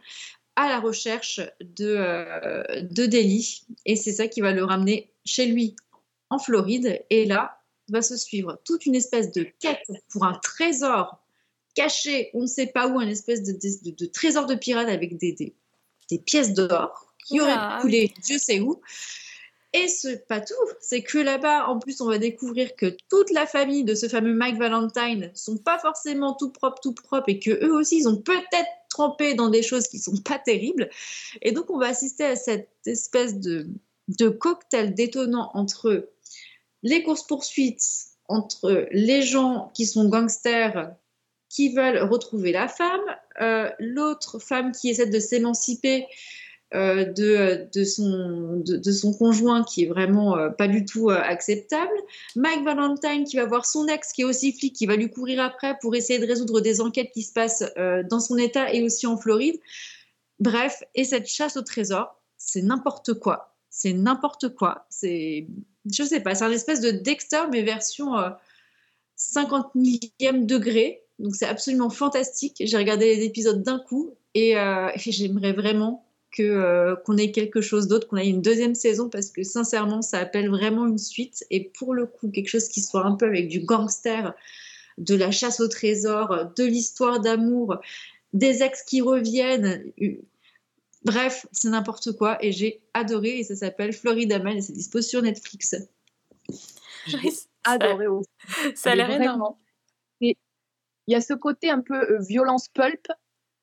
à la recherche de, euh, de Daly. Et c'est ça qui va le ramener chez lui en Floride. Et là, va se suivre toute une espèce de quête pour un trésor caché, on ne sait pas où, un espèce de trésor de pirate avec des, des, des pièces d'or qui auraient Oula. coulé Dieu sait où. Et ce pas tout, c'est que là-bas, en plus, on va découvrir que toute la famille de ce fameux Mike Valentine sont pas forcément tout propres, tout propres, et que eux aussi, ils ont peut-être trempé dans des choses qui sont pas terribles. Et donc, on va assister à cette espèce de, de cocktail détonnant entre les courses-poursuites, entre les gens qui sont gangsters qui veulent retrouver la femme, l'autre femme qui essaie de s'émanciper euh, de, son, conjoint qui est vraiment euh, pas du tout euh, acceptable, Mike Valentine qui va voir son ex qui est aussi flic, qui va lui courir après pour essayer de résoudre des enquêtes qui se passent euh, dans son état et aussi en Floride. Bref, et cette chasse au trésor, c'est n'importe quoi. C'est n'importe quoi. C'est, je sais pas, c'est un espèce de Dexter mais version euh, 50 millième degré. Donc c'est absolument fantastique. J'ai regardé les épisodes d'un coup et, euh, et j'aimerais vraiment que euh, qu'on ait quelque chose d'autre, qu'on ait une deuxième saison parce que sincèrement ça appelle vraiment une suite et pour le coup quelque chose qui soit un peu avec du gangster, de la chasse au trésor, de l'histoire d'amour, des ex qui reviennent. Bref, c'est n'importe quoi et j'ai adoré et ça s'appelle Florida Man et c'est dispo sur Netflix. J'ai adoré aussi. Ça a l'air Vraiment. énorme. Il y a ce côté un peu euh, violence pulp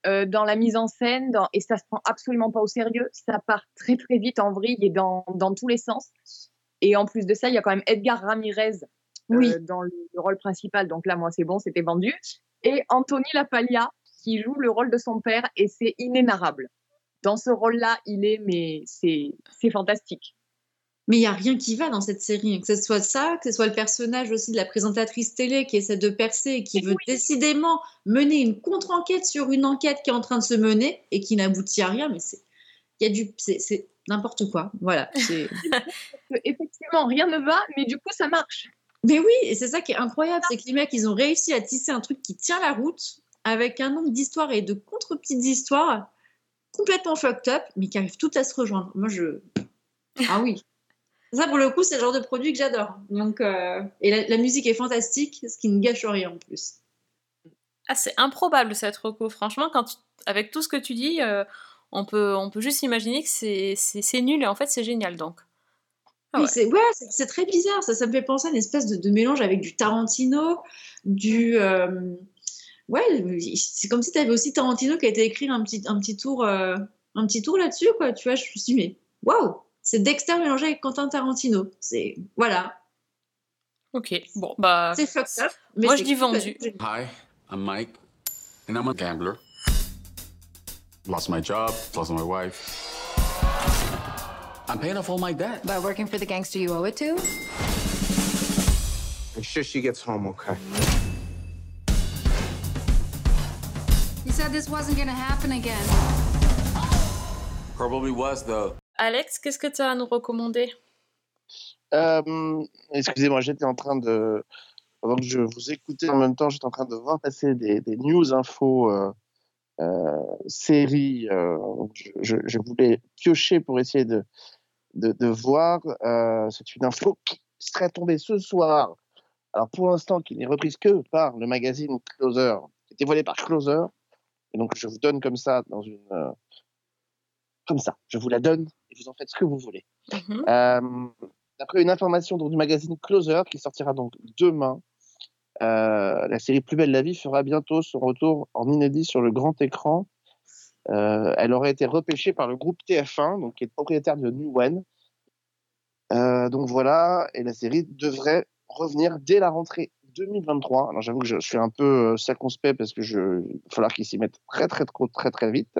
euh, dans la mise en scène dans- et ça se prend absolument pas au sérieux. Ça part très très vite en vrille et dans, dans tous les sens. Et en plus de ça, il y a quand même Edgar Ramirez euh, Oui. dans le, le rôle principal. Donc là, moi, c'est bon, c'était vendu. Et Anthony Lapaglia qui joue le rôle de son père et c'est inénarrable. Dans ce rôle-là, il est, mais c'est fantastique. Mais il n'y a rien qui va dans cette série, que ce soit ça, que ce soit le personnage aussi de la présentatrice télé qui essaie de percer et qui veut décidément mener une contre-enquête sur une enquête qui est en train de se mener et qui n'aboutit à rien. Mais c'est, il y a du, c'est, n'importe quoi. Voilà. (laughs) Effectivement, rien ne va, mais du coup, ça marche. mais oui, et c'est ça qui est incroyable, c'est que les mecs, ils ont réussi à tisser un truc qui tient la route avec un nombre d'histoires et de contre-petites histoires complètement fucked up, mais qui arrivent toutes à se rejoindre. Moi, je, ah oui. Ça, pour le coup, c'est le genre de produit que j'adore. Donc, euh, et la, la musique est fantastique, ce qui ne gâche rien en plus. Ah, c'est improbable cette reco. Franchement, quand tu- avec tout ce que tu dis, euh, on, peut, on peut juste imaginer que c'est- nul et en fait c'est génial donc. Ah Oui, ouais. c'est ouais, très bizarre. Ça, ça me fait penser à une espèce de, de mélange avec du Tarantino, du. euh, ouais, c'est comme si tu avais aussi Tarantino qui a été écrire un petit, un petit tour, euh, un petit tour là-dessus, quoi. Tu vois, je me suis dit, mais waouh, c'est Dexter mélangé avec Quentin Tarantino. C'est voilà, Ok, bon bah. c'est fucked up. Mais Moi je dis vendu. Hi, I'm Mike, and I'm a gambler. Lost my job, lost my wife. I'm paying off all my debt. By working for the gangster you owe it to? Make sure she gets home, okay? You said this wasn't gonna happen again. Probably was, though. Alex, qu'est-ce que tu as à nous recommander? Euh, Excusez-moi, j'étais en train de. Pendant que je vous écoutais en même temps, j'étais en train de voir passer des, news infos euh, euh, séries. euh, je, voulais piocher pour essayer de, de, voir. C'est une info qui serait tombée ce soir. Alors pour l'instant, qui n'est reprise que par le magazine Closer, qui était voilé par Closer. Et donc je vous donne comme ça dans une. comme ça, je vous la donne et vous en faites ce que vous voulez. Mhm. Euh, D'après une information donc, du magazine Closer qui sortira donc demain, euh, la série Plus belle la vie fera bientôt son retour en inédit sur le grand écran. Euh, elle aurait été repêchée par le groupe TF1, donc qui est propriétaire de New One. Donc voilà, et la série devrait revenir dès la rentrée 2023. Alors j'avoue que je suis un peu circonspect parce que je, il va falloir qu'ils s'y mettent très très très très très vite.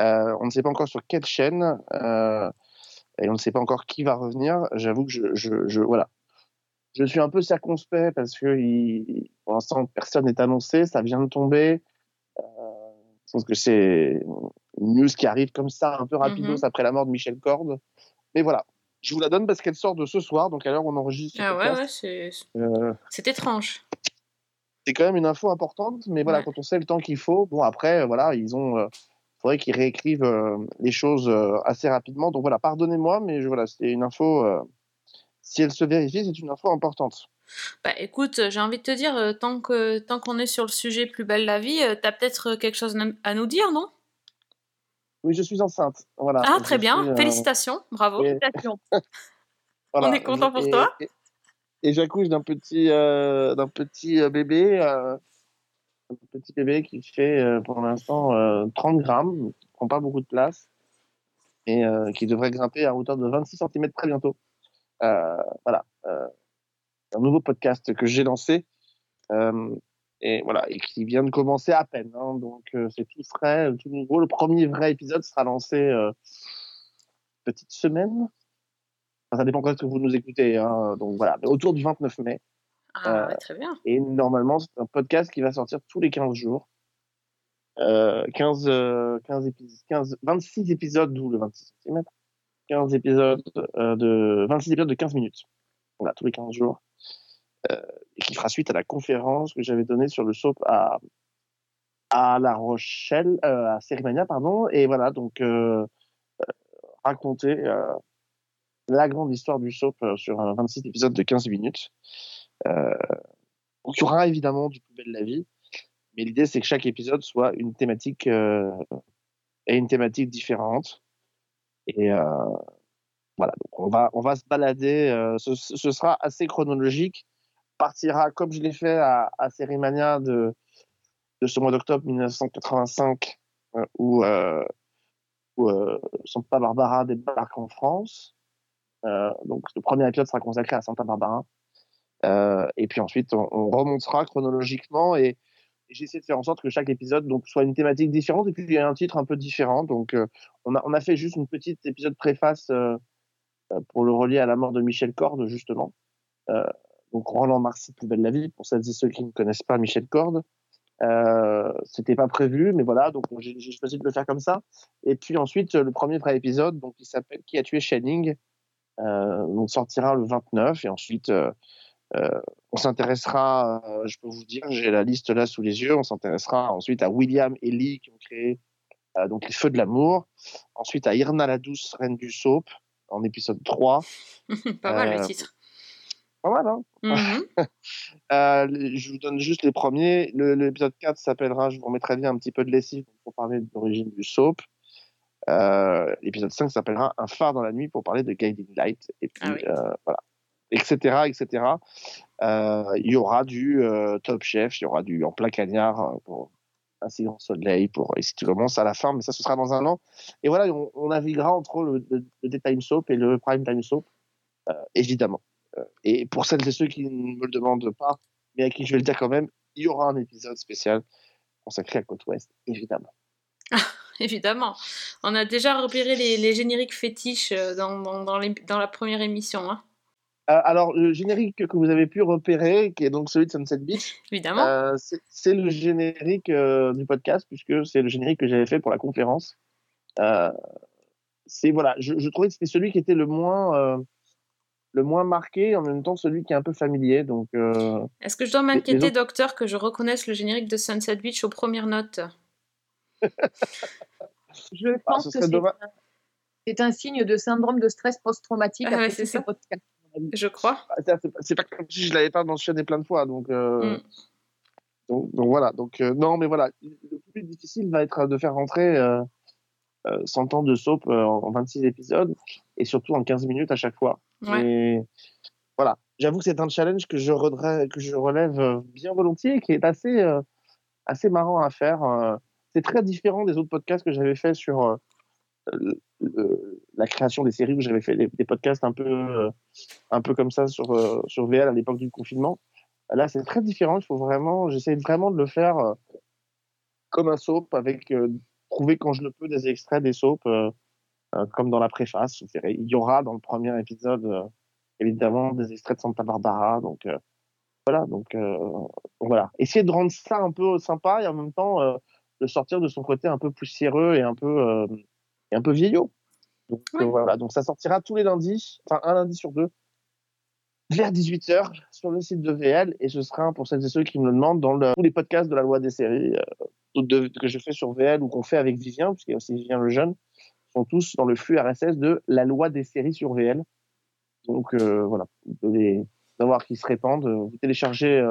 Euh, on ne sait pas encore sur quelle chaîne. euh, et on ne sait pas encore qui va revenir. J'avoue que je, je, je- voilà, je suis un peu circonspect parce que il- pour l'instant personne n'est annoncé, ça vient de tomber. Euh, je pense que c'est une news qui arrive comme ça un peu rapidos Mhm. après la mort de Michel Corde. Mais voilà, je vous la donne parce qu'elle sort de ce soir, donc à l'heure où on enregistre. Ah ouais, podcast. ouais, c'est Euh, étrange. c'est quand même une info importante, mais voilà, Ouais. quand on sait le temps qu'il faut, bon après, voilà, ils ont, euh, faudrait qu'ils réécrivent euh, les choses euh, assez rapidement. Donc voilà, pardonnez-moi, mais je, voilà, c'est une info. euh, si elle se vérifie, c'est une info importante. Bah écoute, j'ai envie de te dire, tant que tant qu'on est sur le sujet Plus belle la vie, euh, t'as peut-être quelque chose à nous dire, non? Oui, je suis enceinte. Voilà. Ah Je très bien, suis, euh, félicitations, bravo. et- Félicitations. (laughs) voilà, On est content pour et- toi. Et, et j'accouche d'un petit, euh, d'un petit bébé, euh, un petit bébé qui fait euh, pour l'instant euh, 30 grammes, qui prend pas beaucoup de place et euh, qui devrait grimper à hauteur de 26 cm très bientôt. Euh, voilà, un nouveau podcast que j'ai lancé. Et voilà, et qui vient de commencer à peine. hein. donc c'est tout frais, tout nouveau. Le premier vrai épisode sera lancé petite semaine. Ça dépend quand est-ce que vous nous écoutez. hein. donc voilà, autour du 29 mai. Ah, Euh, ouais, très bien. Et normalement, c'est un podcast qui va sortir tous les 15 jours. Euh, 15, euh, 15 épisodes, 15, 26 épisodes, d'où le 26 cm. 15 épisodes euh, de 26 épisodes de 15 minutes. Voilà, tous les 15 jours. Euh, et qui fera suite à la conférence que j'avais donnée sur le soap à, à La Rochelle, euh, à Cérimania, pardon. Et voilà, donc euh, euh, raconter euh, la grande histoire du soap euh, sur un 26 épisodes de 15 minutes. Euh, y aura évidemment du plus bel de la vie, mais l'idée c'est que chaque épisode soit une thématique euh, et une thématique différente. Et euh, voilà, on va on va se balader. ce, sera assez chronologique. Partira comme je l'ai fait à, à de ce mois d'octobre 1985 euh, où Santa Barbara débarque en France. Donc le premier épisode sera consacré à Santa Barbara. Euh, et puis ensuite, on, on remontera chronologiquement et, j'essaie de faire en sorte que chaque épisode donc, soit une thématique différente et puis il y a un titre un peu différent. Donc, euh, on, a, on fait juste une petite épisode préface euh, pour le relier à la mort de Michel Corde, justement. Donc, Roland Marcy, Plus belle la vie, pour celles et ceux qui ne connaissent pas Michel Corde. C'était pas prévu, mais voilà, donc j'ai choisi de le faire comme ça. Et puis ensuite, le premier vrai épisode, donc, qui s'appelle Qui a tué Shining, donc sortira le 29 et ensuite on s'intéressera, euh, je peux vous dire, j'ai la liste là sous les yeux, on s'intéressera ensuite à William et Lee qui ont créé euh, donc les Feux de l'amour, ensuite à Irna la douce, reine du soap en épisode 3. (laughs) Pas mal Euh, le titre. Pas mal, hein Mhm. (laughs) Euh, je vous donne juste les premiers. Le- L'épisode 4 s'appellera, je vous remettrai bien un petit peu de lessive pour parler de l'origine du soap. Euh, L'épisode 5 s'appellera Un phare dans la nuit pour parler de Guiding Light. Et puis, Ah oui. euh, voilà. Etc. etc. Euh, Il y aura du euh, Top Chef, il y aura du En plein cagnard euh, pour grand soleil, pour et si tu commences à la fin, mais ça, ce sera dans un an. Et voilà, on, naviguera entre le, le, Daytime Soap et le Prime Time Soap, évidemment. Et pour celles et ceux qui ne me le demandent pas, mais à qui je vais le dire quand même, il y aura un épisode spécial consacré à Côte Ouest, évidemment. (laughs) Évidemment. On a déjà repéré les, génériques fétiches dans, dans la première émission. Hein. Euh, alors, le générique que vous avez pu repérer, qui est donc celui de Sunset Beach, Évidemment. euh, c'est- le générique euh, du podcast, puisque c'est le générique que j'avais fait pour la conférence. Euh, c'est voilà, je, je trouvais que c'était celui qui était le moins, euh, le moins marqué, en même temps celui qui est un peu familier. Donc, euh, Est-ce que je dois m'inquiéter, autres- docteur, que je reconnaisse le générique de Sunset Beach aux premières notes (laughs) Je Ah, pense ce que c'est un, c'est un signe de syndrome de stress post-traumatique Ah ouais, après c'est tous ces ça. podcasts. Je crois. Ah, c'est- pas- comme si je l'avais pas mentionné plein de fois. Donc, euh, Mm. donc, donc voilà. Donc, euh, non, mais voilà. Le plus difficile va être de faire rentrer euh, euh, 100 ans de soap euh, en 26 épisodes et surtout en 15 minutes à chaque fois. Ouais. Et voilà. J'avoue que c'est un challenge que je, redrais- que je relève euh, bien volontiers et qui est assez, euh, assez marrant à faire. euh. C'est très différent des autres podcasts que j'avais fait sur euh, la création des séries où j'avais fait des, podcasts un peu, euh, un peu comme ça sur, euh, sur VL à l'époque du confinement. Là, c'est très différent. Il faut vraiment, j'essaie vraiment de le faire euh, comme un soap, avec trouver quand je le peux des extraits des soaps, comme dans la préface. Il y aura dans le premier épisode, évidemment, des extraits de Santa Barbara. Donc voilà, donc, voilà. Essayer de rendre ça un peu sympa et en même temps de sortir de son côté un peu poussiéreux et un peu, et un peu vieillot. Donc euh, voilà, donc ça sortira tous les lundis, enfin un lundi sur deux, vers 18h sur le site de VL et ce sera pour celles et ceux qui me le demandent dans le- tous les podcasts de la loi des séries euh, de- que je fais sur VL ou qu'on fait avec Vivien, puisqu'il y a aussi Vivien le jeune, sont tous dans le flux RSS de la loi des séries sur VL. Donc euh, voilà, vous devez savoir qu'ils se répandent, vous téléchargez,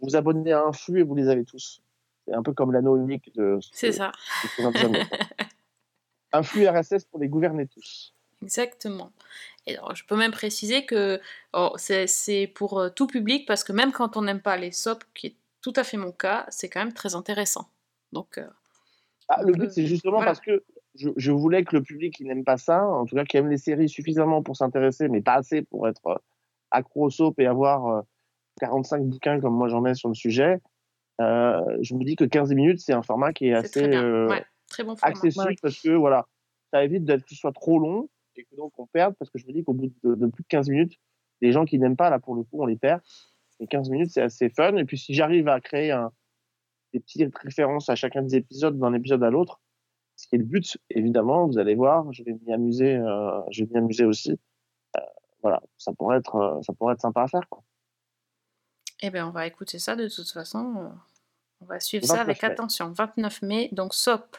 vous abonnez à un flux et vous les avez tous. C'est un peu comme l'anneau unique de, C'est ça. de. (laughs) un flux RSS pour les gouverner tous. Exactement. Et alors, je peux même préciser que c'est pour euh, tout public parce que même quand on n'aime pas les sops, qui est tout à fait mon cas, c'est quand même très intéressant. Donc, euh, Ah, le but, c'est justement voilà. parce que je, je voulais que le public qui n'aime pas ça, en tout cas qui aime les séries suffisamment pour s'intéresser, mais pas assez pour être euh, accro au soap et avoir euh, 45 bouquins comme moi j'en ai sur le sujet, euh, je me dis que 15 minutes, c'est un format qui est, assez très bien. euh, Ouais, très bon format. accessible Ouais. parce que voilà, ça évite d'être que ce soit trop long et que donc on perde parce que je me dis qu'au bout de, de plus de 15 minutes, les gens qui n'aiment pas, là pour le coup, on les perd. Et 15 minutes, c'est assez fun. Et puis si j'arrive à créer un, des petites références à chacun des épisodes d'un épisode à l'autre, ce qui est le but, évidemment, vous allez voir, je vais m'y amuser, euh, je vais m'y amuser aussi. Euh, voilà, ça pourrait être, euh, ça pourrait être sympa à faire. Quoi. Eh bien, on va écouter ça de toute façon. On va suivre 29 ça avec attention. 29 mai, donc SOP.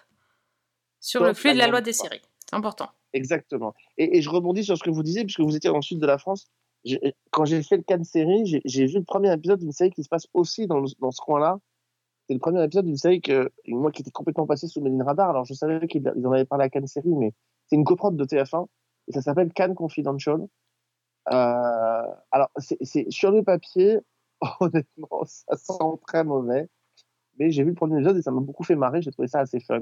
Sur le flux de la loi des séries. C'est important. Exactement. Et, et je rebondis sur ce que vous disiez, puisque vous étiez dans le sud de la France. J'ai- Quand j'ai fait le cas de série, j'ai vu le premier épisode d'une série qui se passe aussi dans, le- dans ce coin-là. C'est le premier épisode d'une série que moi qui était complètement passé sous mes lignes radar. Alors je savais qu'ils ils en avaient parlé à Cannes Série, mais c'est une coprode de TF1 et ça s'appelle Cannes Confidential. Euh, alors c'est c'est- sur le papier, (laughs) honnêtement, ça sent très mauvais. Mais j'ai vu le premier épisode et ça m'a beaucoup fait marrer. J'ai trouvé ça assez fun.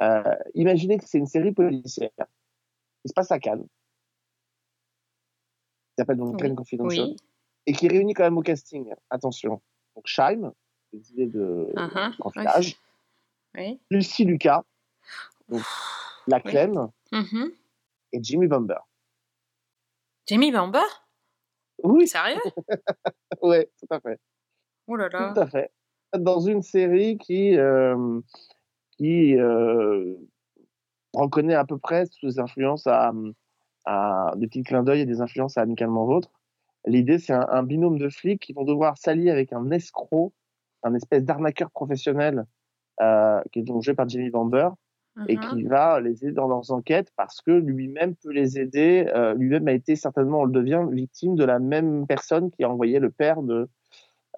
Euh, imaginez que c'est une série policière qui se passe à Cannes, qui s'appelle donc Cannes Oui. Confidential, Oui. et qui réunit quand même au casting, attention, donc Scheim, des idées de Oui. Lucie Lucas, donc la. Clem, Mhm. et Jimmy Bumber. Jamie Bamber Oui. Sérieux? (laughs) Ouais, tout à fait. Oh là là. Tout à fait. Dans une série qui, euh, qui euh, reconnaît à peu près toutes les influences à, à des petits clins d'œil et des influences à Amicalement Vôtre. L'idée, c'est un, un binôme de flics qui vont devoir s'allier avec un escroc, un espèce d'arnaqueur professionnel, euh, qui est donc joué par Jimmy Bamber, et Mhm. qui va les aider dans leurs enquêtes parce que lui-même peut les aider. Euh, lui-même a été certainement, on le devient, victime de la même personne qui a envoyé le père de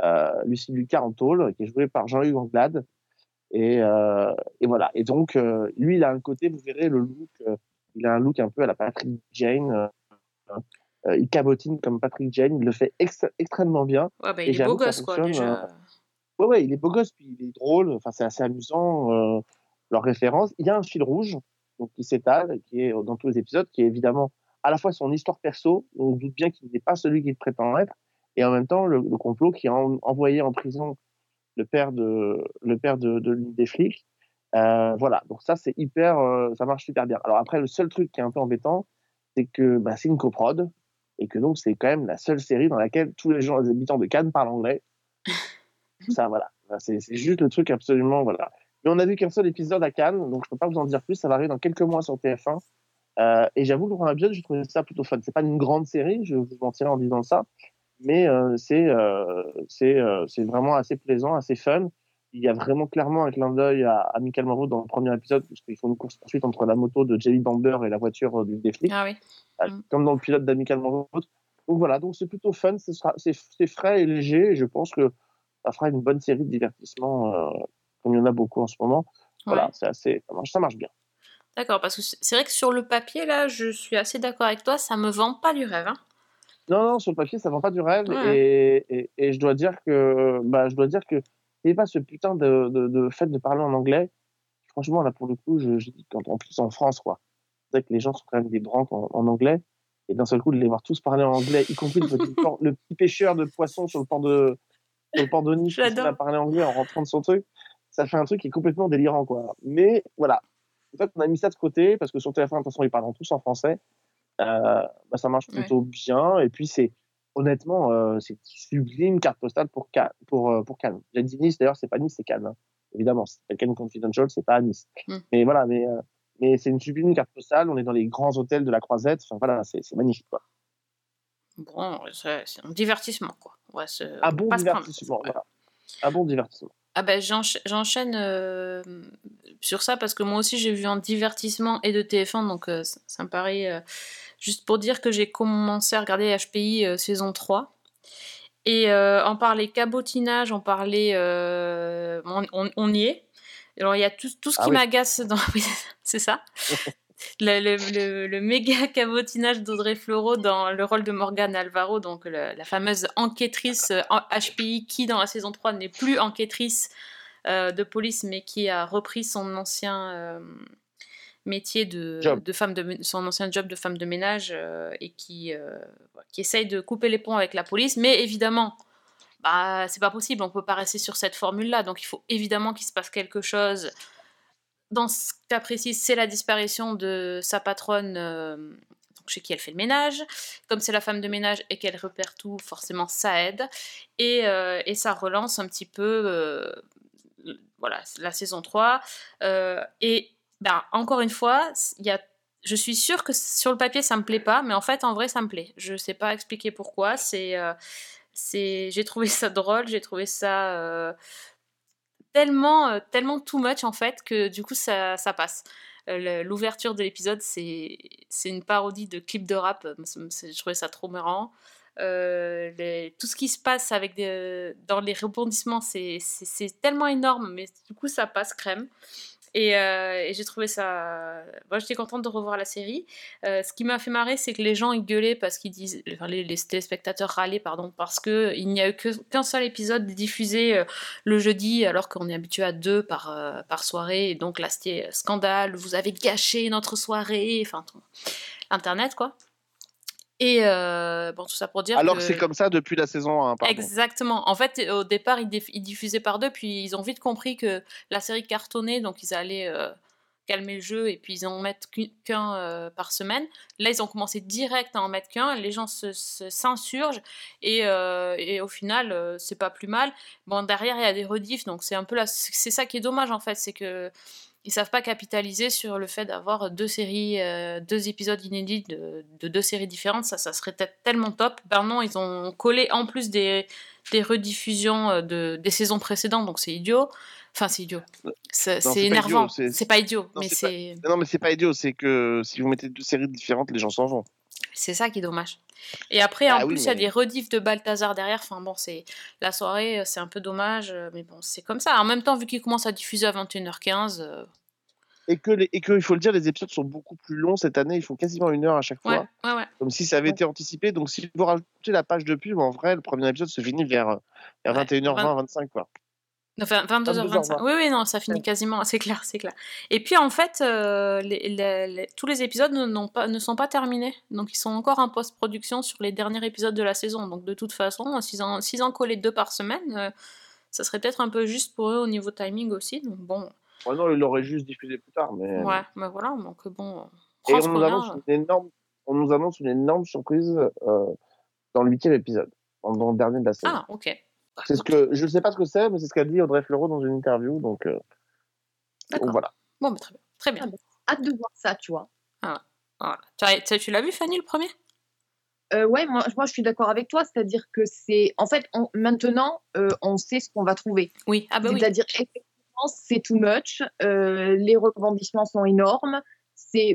euh, Lucie Lucas en tôle, qui est joué par Jean-Hugues Anglade. Et, euh, et voilà. Et donc, euh, lui, il a un côté, vous verrez, le look, euh, il a un look un peu à la Patrick Jane. il cabotine comme Patrick Jane, il le fait ex- extrêmement bien. Ouais, bah, Et il est beau gosse, quoi, déjà. Ouais, ouais, il est beau gosse, puis il est drôle, enfin, c'est assez amusant, euh, leurs références. Il y a un fil rouge, donc, qui s'étale, qui est dans tous les épisodes, qui est évidemment à la fois son histoire perso, on doute bien qu'il n'est pas celui qu'il prétend être, et en même temps le, le complot qui en- envoyé en prison le père de, le père de, de l'une des flics. Euh, voilà, donc ça, c'est hyper, euh, ça marche super bien. Alors après, le seul truc qui est un peu embêtant, c'est que bah, c'est une coprode, et que donc c'est quand même la seule série dans laquelle tous les gens, les habitants de Cannes parlent anglais. (laughs) ça, voilà. C'est c'est juste le truc absolument, voilà. Mais on a vu qu'un seul épisode à Cannes, donc je peux pas vous en dire plus. Ça va arriver dans quelques mois sur TF1. Euh, et j'avoue que le premier épisode, j'ai trouvé ça plutôt fun. C'est pas une grande série, je vous mentirais en disant ça, mais euh, c'est euh, c'est euh, c'est vraiment assez plaisant, assez fun. Il y a vraiment clairement un clin d'œil à Amical Monroe dans le premier épisode, puisqu'ils font une course poursuite entre la moto de Jelly Bamber et la voiture du flics, Ah oui. euh, comme dans le pilote d'Amical Monroe. Donc voilà, donc c'est plutôt fun, c'est frais et léger, et je pense que ça fera une bonne série de divertissement, euh, comme il y en a beaucoup en ce moment. Voilà, Ouais. c'est assez, ça marche, ça marche bien. D'accord, parce que c'est c'est vrai que sur le papier, là, je suis assez d'accord avec toi, ça me vend pas du rêve. Hein. Non, non, sur le papier, ça vend pas du rêve. Ouais. Et, et, et je dois dire que, bah, je dois dire que, il n'y a pas ce putain de, de, de fait de parler en anglais. Franchement, là, pour le coup, je, je dis quand en plus en France, quoi. C'est vrai que les gens sont quand même des branques en, en anglais. Et d'un seul coup, de les voir tous parler en anglais, y compris le petit, port- (laughs) le petit pêcheur de poissons sur le port de, sur le port de Nice, qui parler anglais en rentrant de son truc. Ça fait un truc qui est complètement délirant, quoi. Mais voilà. En fait, on a mis ça de côté parce que sur TF1, de toute façon, ils parlent tous en français. Euh, bah, ça marche plutôt bien. Et puis, c'est honnêtement, euh, c'est sublime carte postale pour, euh, pour Cannes. J'ai dit Nice, d'ailleurs, c'est pas Nice, c'est Cannes. hein. Évidemment, c'est Cannes Confidential, c'est pas à Nice. Mm. Mais voilà, mais, euh, mais c'est une sublime carte postale. On est dans les grands hôtels de la Croisette. Enfin, voilà, c'est magnifique, quoi. Bon, c'est un divertissement, quoi. Ouais, Un on bon divertissement, voilà. Un bon divertissement. Ah ben j'encha- j'enchaîne euh, sur ça parce que moi aussi j'ai vu un divertissement et de TF1 donc euh, ça, ça me paraît euh, juste pour dire que j'ai commencé à regarder HPI saison 3 et on parlait cabotinage, on parlait on, on- on y est. Alors il y a tout, tout ce Ah qui oui. m'agace dans (laughs) oui, c'est ça. (laughs) Le, le- le- le méga (laughs) cabotinage d'Audrey Fleurot dans le rôle de Morgane Alvaro, donc la fameuse enquêtrice euh, en HPI qui, dans la saison 3, n'est plus enquêtrice euh, de police, mais qui a repris son ancien euh, métier de, femme de son ancien job de femme de ménage euh, et euh, qui essaye de couper les ponts avec la police. Mais évidemment, bah, c'est pas possible, on peut pas rester sur cette formule-là. Donc il faut évidemment qu'il se passe quelque chose. Dans ce cas précis, c'est la disparition de sa patronne euh, chez qui elle fait le ménage. Comme c'est la femme de ménage et qu'elle repère tout, forcément ça aide. Et, euh, ça relance un petit peu euh, voilà, la saison 3. Euh, et ben, encore une fois, je suis sûre que sur le papier ça me plaît pas, mais en fait en vrai ça me plaît. Je sais pas expliquer pourquoi. C'est, c'est, j'ai trouvé ça drôle, j'ai trouvé ça tellement, euh, tellement too much en fait que du coup ça, ça passe. Euh, L'ouverture de l'épisode c'est, une parodie de clip de rap. C'est- Je trouvais ça trop marrant. Euh, tout ce qui se passe avec dans les rebondissements, c'est tellement énorme, mais du coup ça passe crème. Et, euh, et j'ai trouvé ça. Moi, j'étais contente de revoir la série. Euh, ce qui m'a fait marrer, c'est que les gens ils gueulaient parce qu'ils disent. Enfin, les, les téléspectateurs râlaient, pardon, parce qu'il n'y a eu que- qu'un seul épisode diffusé euh, le jeudi, alors qu'on est habitué à deux par, euh, par soirée. Et donc là, c'était scandale, vous avez gâché notre soirée. Enfin. Internet, quoi. Et euh, bon, tout ça pour dire Alors que. c'est comme ça depuis la saison 1, pardon. Exactement. En fait, au départ, ils, diff- ils diffusaient par deux, puis ils ont vite compris que la série cartonnait, donc ils allaient euh, calmer le jeu et puis ils en mettent qu'un euh, par semaine. Là, ils ont commencé direct à en mettre qu'un. Les gens se- se- s'insurgent et, et au final, c'est pas plus mal. Bon, derrière, il y a des rediffs, donc c'est un peu la... c'est ça qui est dommage en fait, c'est que ils savent pas capitaliser sur le fait d'avoir deux séries, euh, deux épisodes inédits de, de deux séries différentes. Ça, ça serait peut-être tellement top. Ben non, ils ont collé en plus des, des rediffusions euh, de, des saisons précédentes, donc c'est idiot. Enfin, c'est idiot. C'est Non, c'est énervant. c'est- pas idiot, Non, mais c'est c'est pas- Non, mais c'est pas idiot, c'est que si vous mettez deux séries différentes, les gens s'en vont. C'est ça qui est dommage. Et après, en Ah oui, plus, il y a des rediffs de Balthazar derrière. Enfin bon, c'est la soirée, euh, c'est un peu dommage, euh, mais bon, c'est comme ça. En même temps, vu qu'ils commencent à diffuser à 21h15, euh, Et que, les, et que, il faut le dire, les épisodes sont beaucoup plus longs cette année, ils font quasiment une heure à chaque fois. ouais, ouais. Comme si ça avait été anticipé. Donc, si vous rajoutez la page de pub, en vrai, le premier épisode se finit vers, vers 21h20, 25, quoi. Enfin, 22h25. 22h20. Oui, oui, non, ça finit quasiment. C'est clair, c'est clair. Et puis, en fait, euh, tous les épisodes ne, sont pas terminés. Donc, ils sont encore en post-production sur les derniers épisodes de la saison. Donc, de toute façon, s'ils en, en collaient deux par semaine, euh, ça serait peut-être un peu juste pour eux au niveau timing aussi. Donc, bon, Ouais, non, ils l'auraient juste diffusé plus tard. Mais... ouais, mais voilà. Donc, bon, Et on nous, annonce une énorme, on nous annonce une énorme surprise euh, dans le huitième épisode, dans, le dernier de la série. Ah, ok. C'est ce que, je ne sais pas ce que c'est, mais c'est ce qu'a dit Audrey Fleurot dans une interview. Donc, euh, donc voilà. Bon, bah, très bien. Très bien. Hâte de voir ça, tu vois. Ah, voilà. Tu, as- tu- tu l'as vu, Fanny, le premier? Euh, ouais, moi, moi je suis d'accord avec toi, c'est-à-dire que c'est. En fait, on- maintenant, euh, on sait ce qu'on va trouver. Oui, ah bah oui. C'est-à-dire, effectivement, c'est too much, euh, les rebondissements sont énormes, c'est.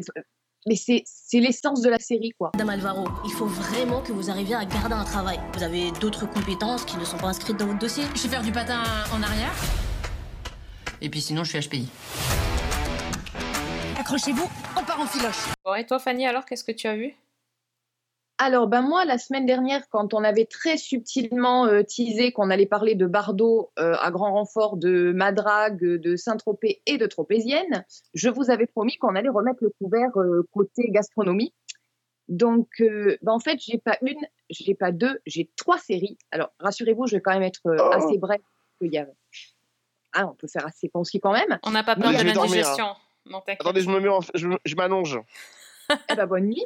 Mais c'est c'est l'essence de la série, quoi. Madame Alvaro, il faut vraiment que vous arriviez à garder un travail. Vous avez d'autres compétences qui ne sont pas inscrites dans votre dossier. Je sais faire du patin en arrière. Et puis sinon, je suis HPI. Accrochez-vous, on part en filoche. Bon, et toi, Fanny, alors, qu'est-ce que tu as vu? Alors, ben moi, la semaine dernière, quand on avait très subtilement euh, teasé qu'on allait parler de Bardot euh, à grand renfort de Madrague, de Saint-Tropez et de Tropézienne, je vous avais promis qu'on allait remettre le couvert euh, côté gastronomie. Donc, euh, ben en fait, j'ai pas une, j'ai pas deux, j'ai trois séries. Alors, rassurez-vous, je vais quand même être euh, Oh. assez bref. qu'il y a... Ah, on peut faire assez concis quand même. On n'a pas peur je de l'indigestion. Attendez, je me mets en- je, je m'allonge. Eh ben, bonne nuit,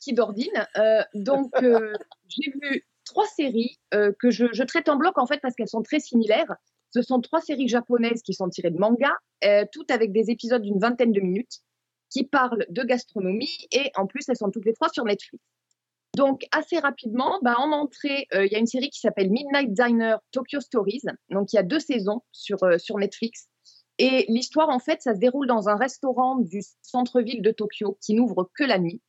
qui d'ordine. Euh, donc, euh, (laughs) j'ai vu trois séries euh, que je, je traite en bloc en fait parce qu'elles sont très similaires. Ce sont trois séries japonaises qui sont tirées de manga, euh, toutes avec des épisodes d'une vingtaine de minutes, qui parlent de gastronomie et en plus elles sont toutes les trois sur Netflix. Donc assez rapidement, bah, en entrée, euh, il y a une série qui s'appelle Midnight Diner Tokyo Stories. Donc il y a deux saisons sur, euh, sur Netflix. Et l'histoire, en fait, ça se déroule dans un restaurant du centre-ville de Tokyo qui n'ouvre que la nuit.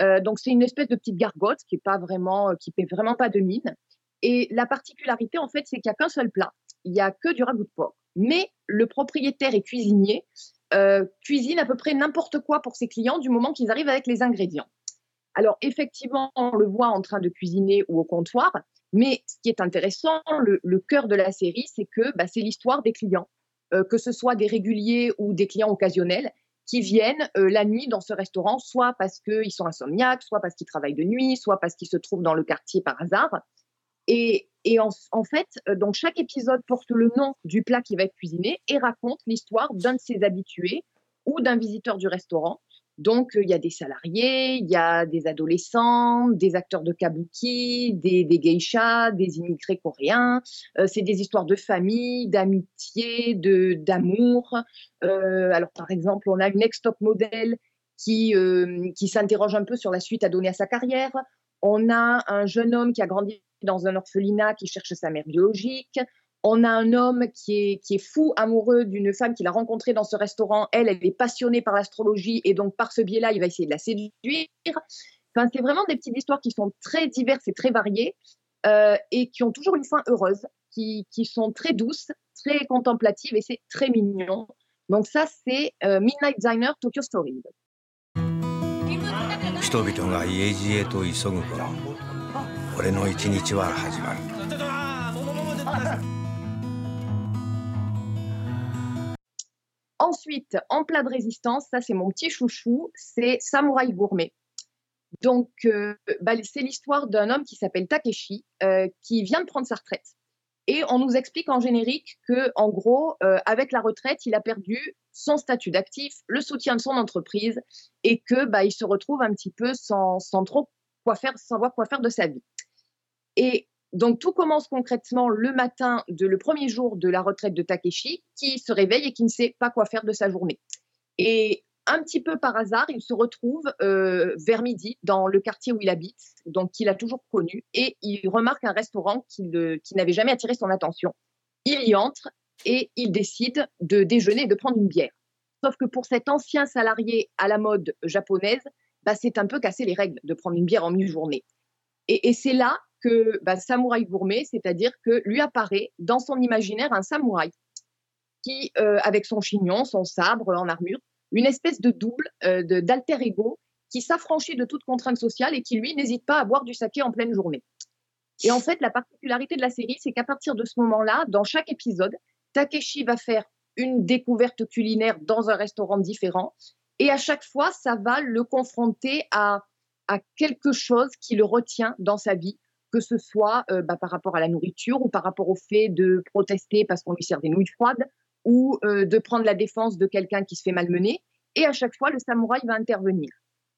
Euh, donc c'est une espèce de petite gargote qui est pas vraiment, euh, qui fait vraiment pas de mine. Et la particularité, en fait, c'est qu'il y a qu'un seul plat. Il y a que du ragoût de porc. Mais le propriétaire et cuisinier euh, cuisine à peu près n'importe quoi pour ses clients du moment qu'ils arrivent avec les ingrédients. Alors effectivement, on le voit en train de cuisiner ou au comptoir, mais ce qui est intéressant, le, cœur de la série, c'est que bah, c'est l'histoire des clients, que ce soit des réguliers ou des clients occasionnels qui viennent euh, la nuit dans ce restaurant, soit parce qu'ils sont insomniaques, soit parce qu'ils travaillent de nuit, soit parce qu'ils se trouvent dans le quartier par hasard. Et, en fait, euh, donc chaque épisode porte le nom du plat qui va être cuisiné et raconte l'histoire d'un de ses habitués ou d'un visiteur du restaurant. Donc, euh, il y a des salariés, il y a des adolescents, des acteurs de kabuki, des, geishas, des immigrés coréens. Euh, c'est des histoires de famille, d'amitié, d'amour. Euh, alors, par exemple, on a une ex-top modèle qui, qui s'interroge un peu sur la suite à donner à sa carrière. On a un jeune homme qui a grandi dans un orphelinat qui cherche sa mère biologique On a un homme qui est, qui est fou amoureux d'une femme qu'il a rencontrée dans ce restaurant. Elle, elle est passionnée par l'astrologie et donc par ce biais-là, il va essayer de la séduire. Enfin, c'est vraiment des petites histoires qui sont très diverses et très variées euh, et qui ont toujours une fin heureuse, qui, qui sont très douces, très contemplatives et c'est très mignon. Donc ça, c'est euh, Midnight Diner Tokyo Story. 人々が家路へと急ぐ頃俺の一日は始まる Ensuite, en plat de résistance, ça c'est mon petit chouchou, c'est Samouraï Gourmet. Donc, euh, bah, c'est l'histoire d'un homme qui s'appelle Takeshi, euh, qui vient de prendre sa retraite. Et on nous explique en générique que, en gros, euh, avec la retraite, il a perdu son statut d'actif, le soutien de son entreprise, et que bah, il se retrouve un petit peu sans, sans trop quoi faire, sans savoir quoi faire de sa vie. Et donc tout commence concrètement le matin de le premier jour de la retraite de Takeshi, qui se réveille et qui ne sait pas quoi faire de sa journée. Et un petit peu par hasard, il se retrouve euh, vers midi dans le quartier où il habite, donc qu'il a toujours connu, et il remarque un restaurant qui, n'avait jamais attiré son attention. Il y entre et il décide de déjeuner et de prendre une bière. Sauf que pour cet ancien salarié à la mode japonaise, bah, c'est un peu casser les règles de prendre une bière en mi-journée. Et c'est là que bah, Samouraï Gourmet, c'est-à-dire que lui apparaît dans son imaginaire un samouraï qui, euh, avec son chignon, son sabre en armure, une espèce de double, euh, d'alter ego, qui s'affranchit de toute contrainte sociale et qui, lui, n'hésite pas à boire du saké en pleine journée. Et en fait, la particularité de la série, c'est qu'à partir de ce moment-là, dans chaque épisode, Takeshi va faire une découverte culinaire dans un restaurant différent. Et à chaque fois, ça va le confronter à quelque chose qui le retient dans sa vie, que ce soit euh, bah, par rapport à la nourriture ou par rapport au fait de protester parce qu'on lui sert des nouilles froides ou euh, de prendre la défense de quelqu'un qui se fait malmener. Et à chaque fois, le samouraï va intervenir.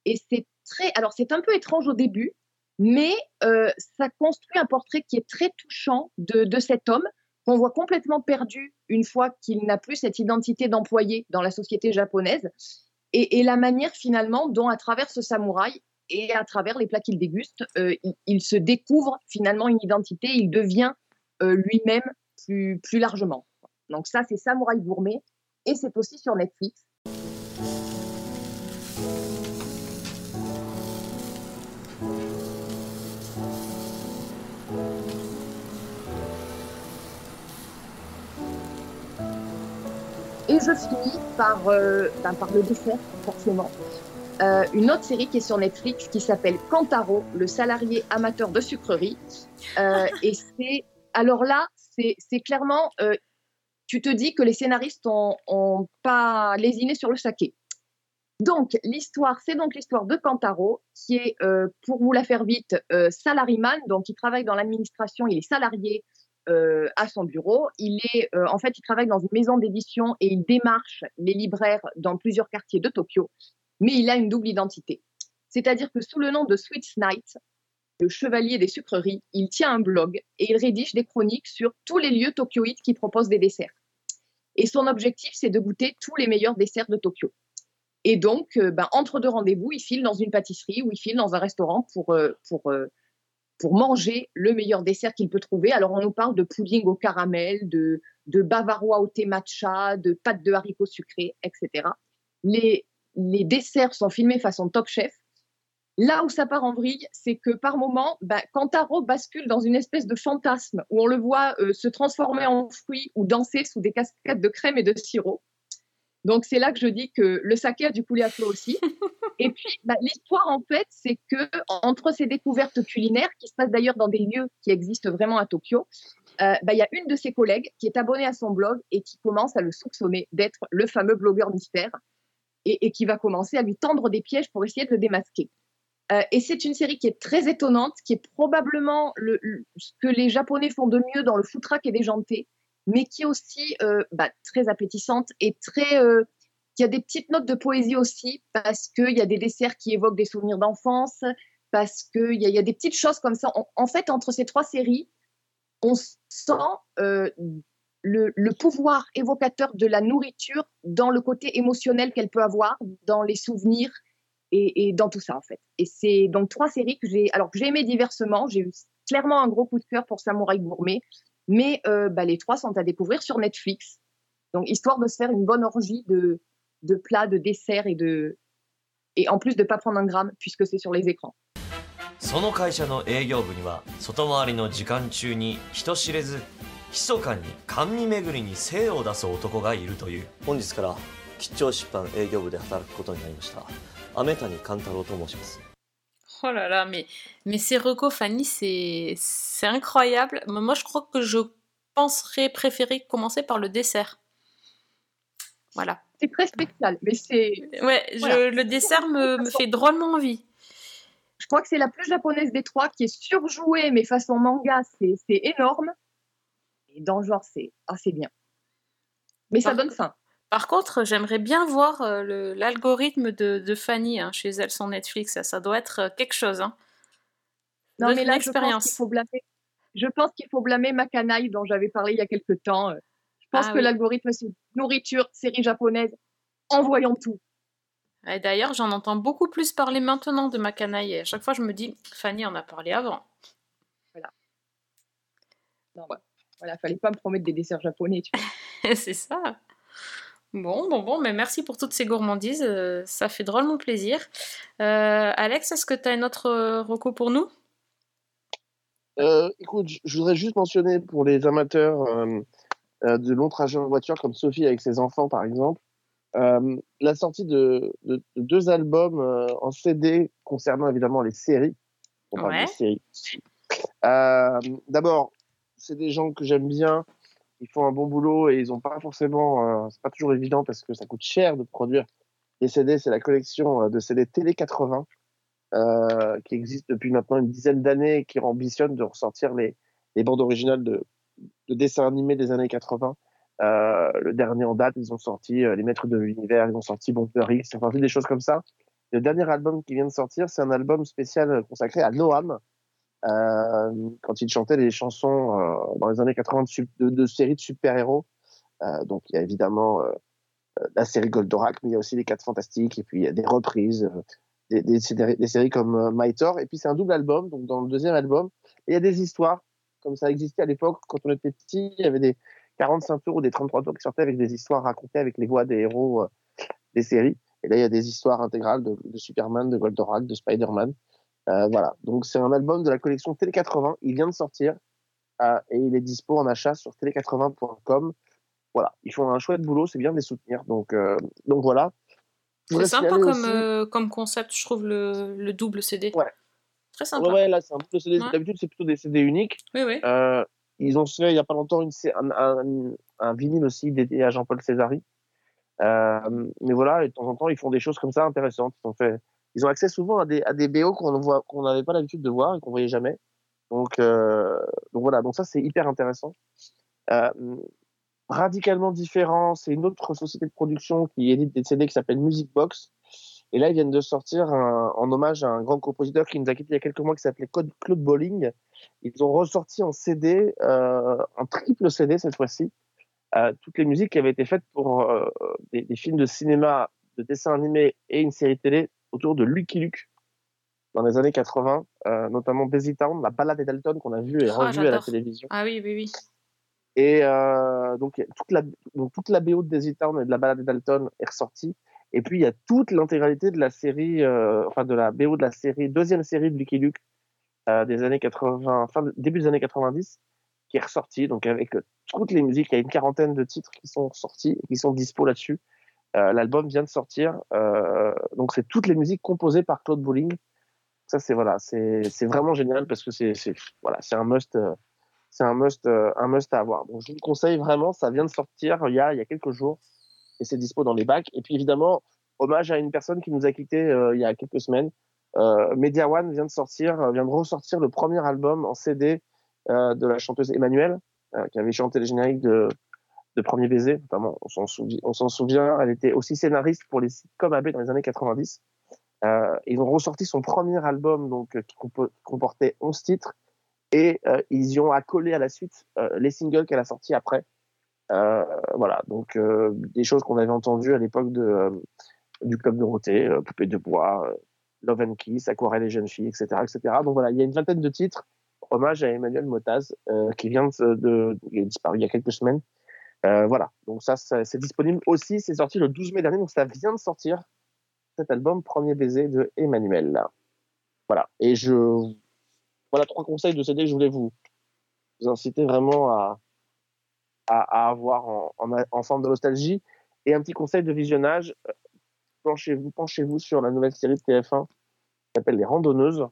Et c'est très, alors c'est un peu étrange au début, mais euh, ça construit un portrait qui est très touchant de, cet homme qu'on voit complètement perdu une fois qu'il n'a plus cette identité d'employé dans la société japonaise. Et la manière finalement dont, à travers ce samouraï et à travers les plats qu'il déguste, euh, il, se découvre finalement une identité, il devient euh, lui-même plus, plus largement. Donc ça, c'est Samouraï Gourmet et c'est aussi sur Netflix. Et je finis par, euh, ben, par le dessert, forcément. Euh, une autre série qui est sur Netflix qui s'appelle Kantaro, le salarié amateur de sucrerie. Euh, et c'est, alors là, c'est clairement, euh, tu te dis que les scénaristes ont, ont pas lésiné sur le saké. Donc, l'histoire, c'est donc l'histoire de Kantaro, qui est, pour vous la faire vite, salaryman, donc il travaille dans l'administration, il est salarié à son bureau. Il est, en fait, il travaille dans une maison d'édition et il démarche les libraires dans plusieurs quartiers de Tokyo, mais il a une double identité. C'est-à-dire que sous le nom de Sweet Night, le chevalier des sucreries, il tient un blog et il rédige des chroniques sur tous les lieux tokyoïtes qui proposent des desserts. Et son objectif, c'est de goûter tous les meilleurs desserts de Tokyo. Et donc, euh, ben, entre deux rendez-vous, il file dans une pâtisserie ou il file dans un restaurant pour, euh, pour, euh, pour manger le meilleur dessert qu'il peut trouver. Alors, on nous parle de pudding au caramel, de, de bavarois au thé matcha, de pâtes de haricots sucrés, etc. Les, les desserts sont filmés façon top chef. Là où ça part en vrille, c'est que par moment, ben, quand Taro bascule dans une espèce de fantasme où on le voit euh, se transformer en fruits ou danser sous des cascades de crème et de sirop. Donc c'est là que je dis que le saké a du couler à flot aussi. (laughs) Et puis bah, l'histoire en fait, c'est que entre ces découvertes culinaires qui se passent d'ailleurs dans des lieux qui existent vraiment à Tokyo, euh, bah, il y a une de ses collègues qui est abonnée à son blog et qui commence à le soupçonner d'être le fameux blogueur mystère et, qui va commencer à lui tendre des pièges pour essayer de le démasquer. Euh, et c'est une série qui est très étonnante, qui est probablement le, le- ce que les Japonais font de mieux dans le footrack et déjanté, mais qui est aussi euh, bah, très appétissante et très. euh, qui a des petites notes de poésie aussi, parce qu'il y a des desserts qui évoquent des souvenirs d'enfance, parce qu'il y, a- y a des petites choses comme ça. En, fait, entre ces trois séries, on sent euh, le, le pouvoir évocateur de la nourriture dans le côté émotionnel qu'elle peut avoir, dans les souvenirs et, et dans tout ça en fait. Et c'est donc trois séries que j'ai, alors que j'ai aimé diversement. J'ai eu clairement un gros coup de cœur pour Samouraï Gourmet, mais euh, bah, les trois sont à découvrir sur Netflix. Donc histoire de se faire une bonne orgie de, de plats, de desserts et de et en plus de pas prendre un gramme puisque c'est sur les écrans. その会社の営業部には外回りの時間中に人知れず 密かに甘味巡りに精を出す男がいるという本日から吉兆出版営業部で働くことになりました雨谷勘太郎と申します Oh là là, mais, mais ces recos, Fanny, c'est c'est incroyable. Moi, moi, je crois que je penserais préférer commencer par le dessert. Voilà. C'est très spécial, mais c'est Ouais, je- Voilà. le dessert me, me fait drôlement envie. Je crois que c'est la plus japonaise des trois qui est surjouée, mais façon manga, c'est c'est énorme. Et dans le genre, c'est assez bien. Mais ça donne faim. Par contre, j'aimerais bien voir euh, l'algorithme de, de Fanny hein, chez elle sur Netflix. Ça, ça doit être euh, quelque chose. Hein. Non, mais là, je pense qu'il faut blâmer. Je pense qu'il faut blâmer Makanaï, dont j'avais parlé il y a quelques temps. Je pense Ah que oui. l'algorithme, c'est nourriture, série japonaise, envoyons tout. Et D'ailleurs, j'en entends beaucoup plus parler maintenant de Makanaï. Et à chaque fois, je me dis, Fanny en a parlé avant. Non, bah, voilà, fallait pas me promettre des desserts japonais. Tu vois. (laughs) C'est ça. Bon, bon, bon, mais merci pour toutes ces gourmandises. euh, ça fait drôlement plaisir. Euh, Alex, est-ce que tu as une autre euh, reco pour nous? Euh, écoute, je voudrais juste mentionner pour les amateurs de longs trajets en voiture, comme Sophie avec ses enfants par exemple, euh, la sortie de, de- de deux albums euh, en CD concernant évidemment les séries. On parle des séries. Euh, D'abord, c'est des gens que j'aime bien. Ils font un bon boulot et ils ont pas forcément. euh, c'est pas toujours évident parce que ça coûte cher de produire des CD. C'est la collection euh, de CD Télé 80 euh, qui existe depuis maintenant une dizaine d'années qui ambitionne de ressortir les, les bandes originales de, de dessins animés des années 80. Euh, le dernier en date, ils ont sorti Les Maîtres de l'Univers, ils ont sorti Bomber X, ils ont sorti des choses comme ça. Le dernier album qui vient de sortir, c'est un album spécial consacré à Noam, quand il chantait des chansons euh, dans les années 80 de, de, séries de super-héros. Euh, donc il y a évidemment euh, euh, la série Goldorak, mais il y a aussi les 4 Fantastiques, et puis il y a des reprises, euh, des, des, séries- des séries comme euh, My Thor, et puis c'est un double album, donc dans le deuxième album, il y a des histoires, comme ça existait à l'époque, quand on était petit, il y avait des 45 tours ou des 33 tours qui sortaient avec des histoires racontées avec les voix des héros euh, des séries. Et là, il y a des histoires intégrales de, de Superman, de Goldorak, de Spider-Man. Euh, voilà, donc c'est un album de la collection Télé 80, il vient de sortir, euh, et il est dispo en achat sur télé80.com. Voilà, ils font un chouette boulot, c'est bien de les soutenir. Donc, euh, donc voilà. C'est sympa comme, concept, je trouve, le, le double CD. Ouais. Très sympa. Ouais, ouais, là, c'est un peu CD. Ouais. D'habitude, c'est plutôt des CD uniques. Oui, oui. Euh, ils ont fait il n'y a pas longtemps une, un, un, un vinyle aussi dédié à Jean-Paul Césari. Euh, mais voilà, de temps en temps, ils font des choses comme ça intéressantes. Ils ont, fait, ils ont accès souvent à des, à des BO qu'on voit- n'avait pas l'habitude de voir et qu'on voyait jamais. Donc, euh, donc voilà, donc ça, c'est hyper intéressant. Euh, radicalement différent, c'est une autre société de production qui édite des CD qui s'appelle Music Box. Et là, ils viennent de sortir un- en hommage à un grand compositeur qui nous a quitté il y a quelques mois qui s'appelait Claude Bolling. Ils ont ressorti en CD, euh, en triple CD cette fois-ci, euh, toutes les musiques qui avaient été faites pour euh, des, des films de cinéma, de dessins animés et une série télé autour de Lucky Luke dans les années 80, euh, notamment Busy Town, la balade des Dalton qu'on a vue et Ah, revue à la télévision. Ah oui, oui, oui. Et euh, donc, toute la, donc toute la BO de Daisy Town et de la balade des Dalton est ressortie. Et puis, il y a toute l'intégralité de la série, euh, enfin, de la BO de la série, deuxième série de Lucky Luke euh, des années 80, fin, début des années 90, qui est ressortie. Donc, avec toutes les musiques, il y a une quarantaine de titres qui sont sortis et qui sont dispo là-dessus. Euh, L'album vient de sortir. Euh, donc, c'est toutes les musiques composées par Claude Bowling. Ça, c'est voilà, c'est vraiment génial parce que c'est voilà, c'est un must. euh, c'est un must, euh, un must à avoir. Donc, je vous le conseille vraiment. Ça vient de sortir il y a, il y a quelques jours et c'est dispo dans les bacs. Et puis, évidemment, hommage à une personne qui nous a quittés euh, il y a quelques semaines, Media One vient de sortir, vient de ressortir le premier album en CD de la chanteuse Emmanuelle, qui avait chanté les génériques de, de Premier Baiser, notamment. On s'en souvient, on s'en souvient. Elle était aussi scénariste pour les sitcoms AB dans les années 90. Euh, ils ont ressorti son premier album donc euh, qui compo- comportait 11 titres et euh, ils y ont accolé à la suite euh, les singles qu'elle a sortis après. Euh, voilà, donc euh, des choses qu'on avait entendues à l'époque de du club Dorothée, Poupée de bois, Love and Kiss, Aquarelle et jeunes filles, etc., etc. Donc voilà, il y a une vingtaine de titres hommage à Emmanuel Motaz qui vient de, de il est disparu il y a quelques semaines. Euh, voilà, donc ça, c'est disponible aussi. C'est sorti le 12 mai dernier, donc ça vient de sortir cet album Premier baiser de Emmanuel. Voilà, et je voilà trois conseils de CD que je voulais vous, inciter vraiment à, à, à avoir en, en, en forme de nostalgie. Et un petit conseil de visionnage, euh, penchez-vous, penchez-vous sur la nouvelle série de TF1 qui s'appelle Les Randonneuses,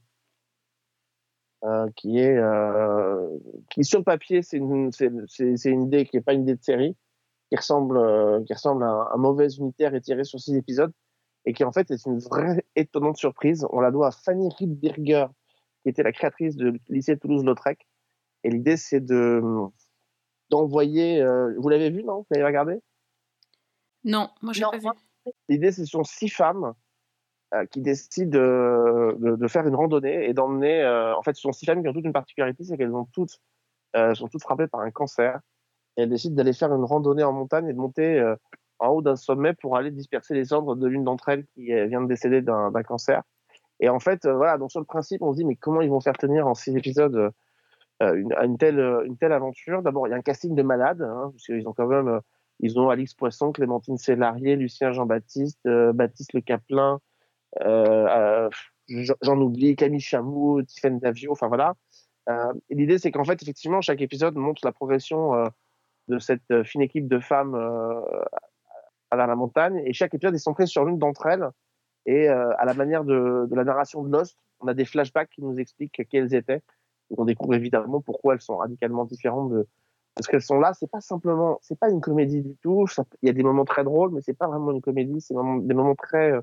euh, qui est euh, qui sur le papier c'est une c'est c'est- c'est une idée qui est pas une idée de série, qui ressemble euh, qui ressemble à un, mauvais unitaire étiré sur six épisodes et qui en fait est une vraie étonnante surprise. On la doit à Fanny Riedberger, qui était la créatrice de lycée Toulouse-Lautrec. Et l'idée c'est de d'envoyer. euh, vous l'avez vu non? Vous l'avez regardé? Non, moi j'ai pas vu. L'idée, ce sont six femmes euh, qui décident de, faire une randonnée et d'emmener. euh, en fait, ce sont six femmes qui ont toute une particularité, c'est qu'elles ont toutes euh, sont toutes frappées par un cancer. Et elles décident d'aller faire une randonnée en montagne et de monter euh, en haut d'un sommet pour aller disperser les cendres de l'une d'entre elles qui euh, vient de décéder d'un cancer. Et en fait, euh, voilà, donc sur le principe, on se dit, mais comment ils vont faire tenir en six épisodes euh, euh, une, telle, euh, une telle aventure? D'abord, il y a un casting de malades, hein, parce qu'ils ont quand même. euh, ils ont Alix Poisson, Clémentine Sélarié, Lucien Jean-Baptiste, euh, Baptiste Le Caplin, euh, euh, j'en j'en oublie, Camille Chamou, Tiffaine Davio, enfin voilà. Euh, L'idée, c'est qu'en fait, effectivement, chaque épisode montre la progression euh, de cette euh, fine équipe de femmes euh, à la montagne, et chaque épisode est centré sur l'une d'entre elles. Et euh, à la manière de, de la narration de Lost, on a des flashbacks qui nous expliquent qui elles étaient. On découvre évidemment pourquoi elles sont radicalement différentes de, parce qu'elles sont là, c'est pas simplement, c'est pas une comédie du tout. Il y a des moments très drôles, mais c'est pas vraiment une comédie. C'est des moments très, euh,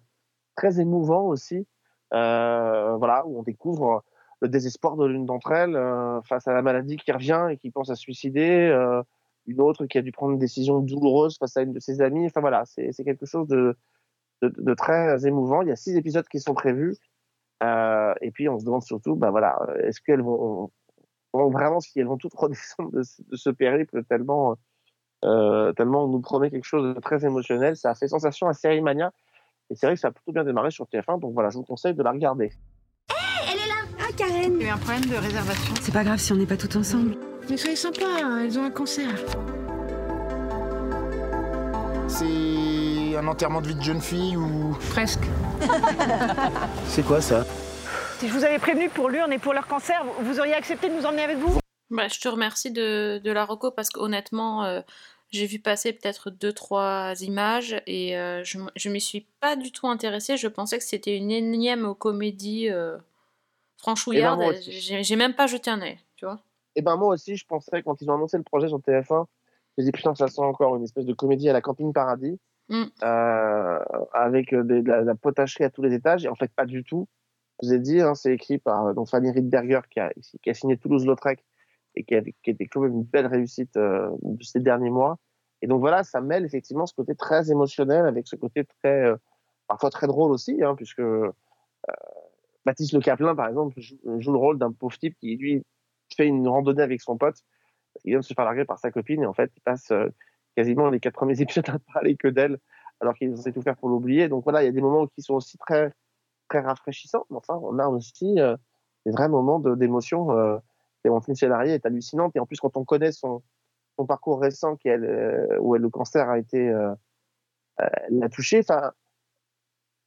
très émouvants aussi. Euh, voilà, où on découvre le désespoir de l'une d'entre elles euh, face à la maladie qui revient et qui pense à se suicider. euh, une autre qui a dû prendre une décision douloureuse face à une de ses amies. Enfin voilà, c'est quelque chose de, très émouvant. Il y a six épisodes qui sont prévus. Euh, et puis on se demande surtout, bah voilà, est-ce qu'elles vont, vraiment si elles vont toutes (laughs) redescendre de, de ce périple tellement, euh, tellement on nous promet quelque chose de très émotionnel. Ça a fait sensation à Série Mania. Et c'est vrai que ça a plutôt bien démarré sur TF1. Donc voilà, je vous conseille de la regarder. Elle est là Ah, Karen Il y a eu un problème de réservation. C'est pas grave si on n'est pas tout ensemble. Mais soyez sympa, elles ont un concert. C'est un enterrement de vie de jeune fille ou? Presque. (laughs) C'est quoi ça? Si je vous avais prévenu pour l'urne et pour leur cancer, vous- vous auriez accepté de nous emmener avec vous? Bah, je te remercie de, de la reco parce qu'honnêtement, euh, j'ai vu passer peut-être deux, trois images et euh, je, je m'y suis pas du tout intéressée. Je pensais que c'était une énième comédie euh, franchouillarde. Eh ben, j'ai j'ai même pas jeté un œil, tu vois. Et ben moi aussi, je pensais quand ils ont annoncé le projet sur TF1, je me dit putain, ça sent encore une espèce de comédie à la Camping Paradis, Mm. euh, avec euh, des- de, la, de la potacherie à tous les étages. Et en fait, pas du tout. Je vous ai dit, hein, c'est écrit par euh, donc Fanny Riedberger qui a, qui a signé Toulouse-Lautrec et qui a, qui été quand même une belle réussite euh, de ces derniers mois. Et donc voilà, ça mêle effectivement ce côté très émotionnel avec ce côté très, euh, parfois très drôle aussi, hein, puisque euh, Baptiste Le Caplin, par exemple, joue, le rôle d'un pauvre type qui, lui, fait une randonnée avec son pote. Il vient de se faire larguer par sa copine et en fait, il passe euh, quasiment les quatre premiers (laughs) épisodes à parler que d'elle, alors qu'il censé tout faire pour l'oublier. Donc voilà, il y a des moments qui sont aussi très, très rafraîchissants. Mais enfin, on a aussi euh, des vrais moments d'émotion. Clémentine Célarié est hallucinante et en plus, quand on connaît son, parcours récent, euh, où le cancer a été euh, euh, l'a touché.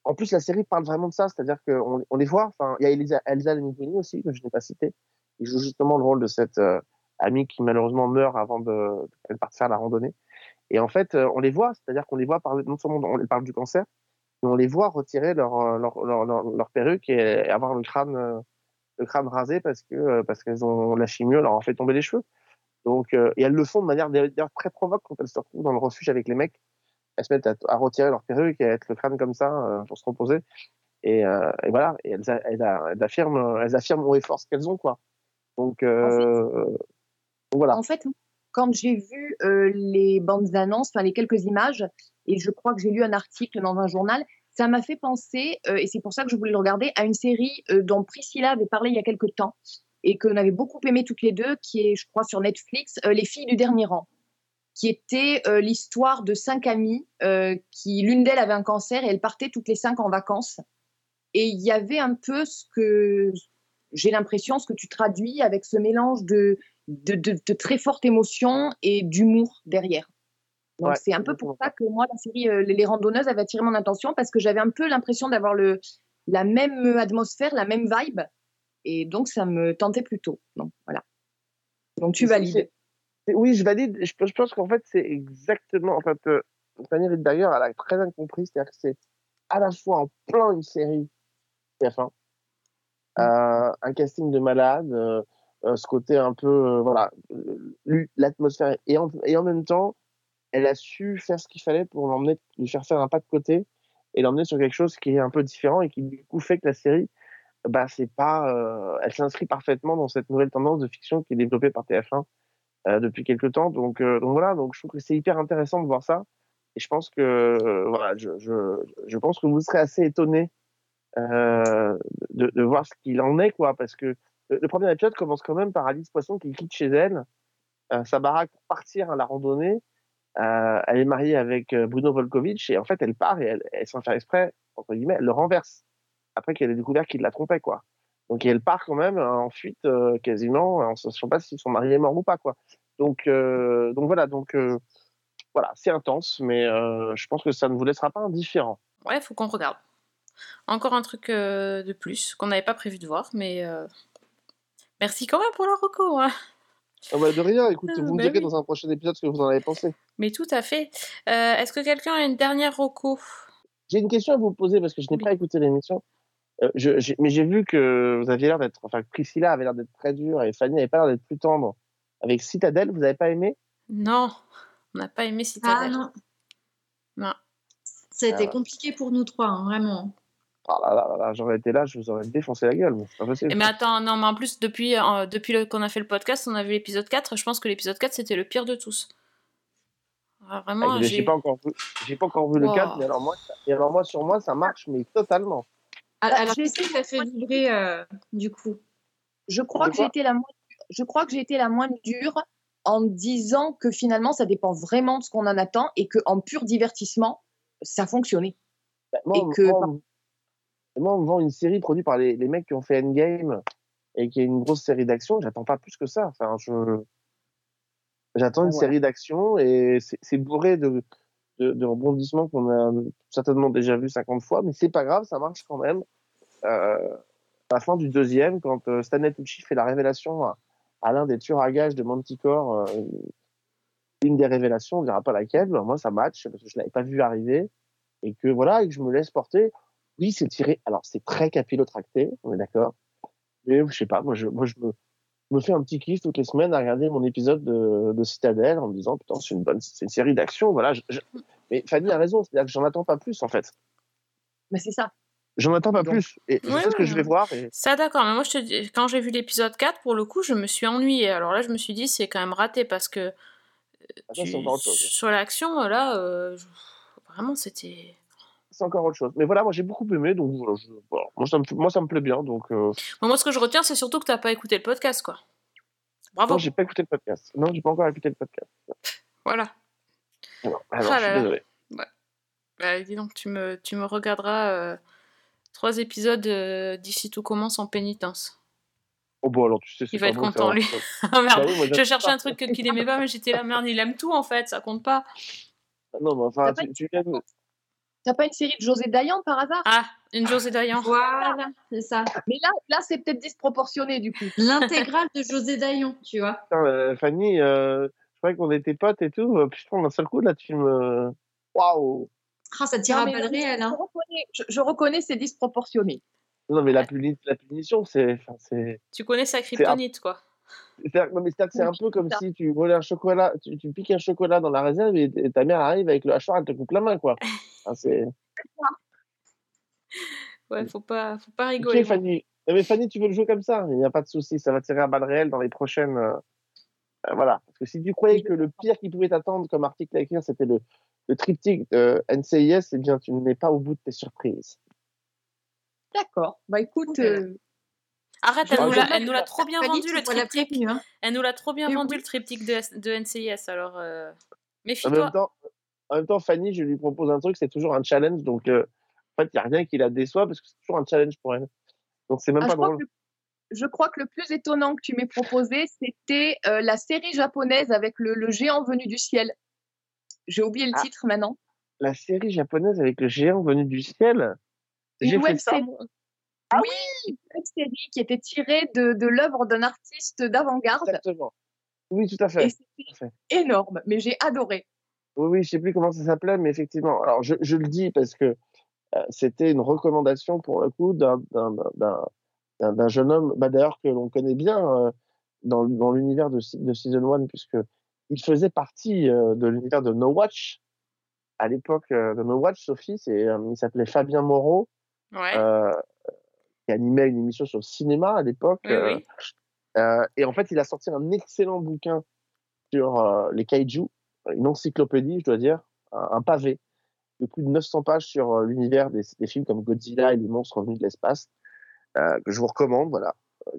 En plus, la série parle vraiment de ça, c'est-à-dire qu'on on les voit. Enfin, il y a Elisa, Elsa Lamigoni aussi que je n'ai pas cité. Il joue justement le rôle de cette amie qui malheureusement meurt avant de qu'elle parte faire la randonnée. Et en fait, on les voit, c'est-à-dire qu'on les voit parler non seulement on parle du cancer, mais on les voit retirer leur leur, leur, perruque et avoir le crâne le crâne rasé parce que euh, parce qu'elles ont la chimio leur a fait tomber les cheveux. Donc euh, et elles le font de manière d'ailleurs très provoque quand elles se retrouvent dans le refuge avec les mecs. Elles se mettent à, à retirer leur perruque et à être le crâne comme ça euh, pour se reposer. Et, euh, et voilà, et elles, affirment, elles affirment haut et fort ce qu'elles ont, quoi. Donc, euh, donc voilà. En fait, quand j'ai vu les bandes annonces, enfin les quelques images, et je crois que j'ai lu un article dans un journal, ça m'a fait penser, euh, et c'est pour ça que je voulais le regarder, à une série euh, dont Priscilla avait parlé il y a quelques temps, et qu'on avait beaucoup aimé toutes les deux, qui est, je crois, sur Netflix, euh, Les filles du dernier rang, qui était l'histoire de cinq amies, qui l'une d'elles avait un cancer, et elles partaient toutes les cinq en vacances. Et il y avait un peu ce que j'ai l'impression, ce que tu traduis avec ce mélange de, de très forte émotion et d'humour derrière. Donc Ouais, c'est un peu pour ça que moi, la série euh, Les Randonneuses avait attiré mon attention parce que j'avais un peu l'impression d'avoir le, la même atmosphère, la même vibe. Et donc ça me tentait plutôt. Donc voilà. Donc tu valides. Oui, je valide. Je, je pense qu'en fait, c'est exactement. En fait, euh, Fanny elle a très bien compris. C'est-à-dire que c'est à la fois en plein une série TF1, euh, un casting de malade, euh, euh, ce côté un peu. voilà, l'atmosphère. Et en, et en même temps, elle a su faire ce qu'il fallait pour l'emmener, lui faire faire un pas de côté et l'emmener sur quelque chose qui est un peu différent et qui, du coup, fait que la série. Bah, c'est pas, euh, elle s'inscrit parfaitement dans cette nouvelle tendance de fiction qui est développée par TF1 euh, depuis quelques temps. Donc, euh, donc voilà, donc je trouve que c'est hyper intéressant de voir ça. Et je pense que euh, voilà, je, je, je pense que vous serez assez étonnés euh, de, de voir ce qu'il en est, quoi, parce que le, le premier épisode commence quand même par Alice Poisson qui quitte chez elle euh, sa baraque pour partir à la randonnée. Euh, elle est mariée avec euh, Bruno Volkovitch et en fait elle part et elle, elle sans faire exprès entre guillemets, elle le renverse après qu'elle ait découvert qu'il la trompait, quoi. Donc elle part quand même euh, en fuite euh, quasiment, en ne sachant pas si son mari est mort ou pas, quoi. Donc, voilà, donc voilà, c'est intense, mais je pense que ça ne vous laissera pas indifférent. Ouais, faut qu'on regarde. Encore un truc de plus qu'on n'avait pas prévu de voir, mais merci quand même pour la reco. hein. Ah bah, de rien, écoute, Ah, vous me bah direz oui. dans un prochain épisode ce que vous en avez pensé. Mais tout à fait. Euh, Est-ce que quelqu'un a une dernière reco? J'ai une question à vous poser parce que je n'ai pas écouté l'émission. Euh, mais j'ai vu que vous aviez l'air d'être, enfin, Priscilla avait l'air d'être très dure et Fanny avait pas l'air d'être plus tendre. Avec Citadel, vous n'avez pas aimé? Non, on n'a pas aimé Citadel. Ah non, Non. ça a été Ah compliqué pour nous trois, hein, vraiment. Ah là là là là, j'aurais été là, je vous aurais défoncé la gueule. mais pas attends, non, mais en plus, depuis, euh, depuis qu'on a fait le podcast, on a vu l'épisode 4. Je pense que l'épisode 4, c'était le pire de tous. Ah, vraiment, Ah, j'ai. pas encore vu, j'ai pas encore vu le Wow. 4, mais alors moi, ça- et alors moi sur moi ça marche mais totalement. Ah, Bah, Alors, j'ai qu'est-ce qui t'a fait vibrer euh, du coup Je crois que été la moins, je crois que j'ai été la moins dure en disant que finalement ça dépend vraiment de ce qu'on en attend et que en pur divertissement ça fonctionnait. Bah, Moi, Et que- moi, moi, on me vend une série produite par les, les mecs qui ont fait Endgame et qui est une grosse série d'action. J'attends pas plus que ça. Enfin, je j'attends une Ouais. série d'action et c'est bourré de, de, de rebondissements qu'on a certainement déjà vu 50 fois, mais c'est pas grave, ça marche quand même. Euh, à la fin du deuxième, quand euh, Stanley Tucci fait la révélation à, à l'un des tueurs à gages de Manticore, euh, une des révélations, on dira pas laquelle, moi ça match parce que je l'avais pas vu arriver et que voilà et que je me laisse porter. Oui, c'est tiré. Alors c'est très capillotracté, on est d'accord. Mais je sais pas, moi je, moi je me, je me fais un petit kiff toutes les semaines à regarder mon épisode de, de Citadel en me disant putain c'est une bonne, c'est une série d'action. Voilà. je- je- Mais Fanny a raison, c'est-à-dire que j'en attends pas plus en fait. Mais c'est ça. J'en attends pas plus et je Ouais, ce que ouais, je vais voir. Et... Ça, d'accord, mais moi, je te dis, quand j'ai vu l'épisode 4, pour le coup, je me suis ennuyée. Alors là, je me suis dit, c'est quand même raté parce que. Ah, tu-. Sur l'action, là, euh, je- vraiment, c'était. C'est encore autre chose. Mais voilà, moi j'ai beaucoup aimé, donc voilà, je- voilà. Moi, ça me, moi ça me plaît bien, donc. Euh... Moi, ce que je retiens, c'est surtout que t'as pas écouté le podcast, quoi. Bravo. Non, j'ai pas écouté le podcast. Non, j'ai pas encore écouté le podcast. Voilà. Non, alors, Ah je suis là. désolé. Ouais. Bah, dis donc, tu me, tu me regarderas euh, trois épisodes euh, d'ici tout commence en pénitence. Oh bon, alors tu sais, Il va être bon, content, lui. ah (laughs) merde, Bah oui, moi, je cherchais un truc qu'il aimait pas, mais j'étais là, merde, il aime tout en fait, ça compte pas. Non, mais enfin, tu, tu viens T'as pas une série de José Dayan par hasard? Ah, une José Dayan. Voilà, c'est ça. Mais là, là c'est peut-être disproportionné du coup. L'intégrale de José Dayan, tu vois. Putain, euh, Fanny, euh, je croyais qu'on était potes et tout. Putain, d'un seul coup, là, tu me. Waouh! Ah, ça tire Non, à balles je, réelles. Hein. reconnais, je, je reconnais, c'est disproportionné. Non, mais la, puni- la punition, c'est. Tu connais sa kryptonite, quoi. C'est-à-dire- que c'est un peu comme si tu volais un chocolat, tu, tu piques un chocolat dans la réserve et, et ta mère arrive avec le hachoir, elle te coupe la main, quoi. Enfin, c'est. (laughs) Ouais, faut pas, faut pas rigoler. Fanny. Non, mais Fanny, tu veux le jouer comme ça? Il n'y a pas de souci, ça va tirer à balles réelles dans les prochaines. euh, euh, voilà. Parce que si tu croyais que le pire qui pouvait t'attendre comme article à écrire, c'était le, le triptyque de NCIS, eh bien, tu n'es pas au bout de tes surprises. D'accord. Bah écoute, euh, Arrête, elle nous l'a, bien elle nous l'a trop bien vendu le triptyque. hein. Elle nous l'a trop bien vendu oui. le triptyque de, de NCIS. Alors euh, En méfie-toi. même, temps, en même temps, Fanny, je lui propose un truc, c'est toujours un challenge. Donc, euh, en fait, il n'y a rien qui la déçoit parce que c'est toujours un challenge pour elle. Donc, c'est même ah, pas je, crois que le, je crois que le plus étonnant que tu m'aies proposé, c'était euh, la série japonaise avec le, le géant venu du ciel. J'ai oublié le Ah. titre maintenant. La série japonaise avec le géant venu du ciel? Une J'ai fait web ça. série. Moi. oui, une série qui était tirée de, de l'œuvre d'un artiste d'avant-garde. Exactement. Oui, tout à fait. Et c'était énorme, mais j'ai adoré. Oui, oui, je sais plus comment ça s'appelait, mais effectivement. Alors, je, je le dis parce que euh, c'était une recommandation pour le coup d'un d'un- d'un- d'un- d'un jeune homme, bah, d'ailleurs que l'on connaît bien euh, dans, l'univers de, se- de Season 1, puisque il faisait partie euh, de l'univers de No Watch. À l'époque euh, de No Watch, Sophie, c'est, euh, il s'appelait Fabien Moreau, Ouais. Qui animait une émission sur le cinéma à l'époque. Oui, euh, oui. euh, et en fait, il a sorti un excellent bouquin sur euh, les kaiju, une encyclopédie, je dois dire, un, un pavé de plus de 900 pages sur euh, l'univers des, des films comme Godzilla et les monstres revenus de l'espace, que je vous recommande, voilà,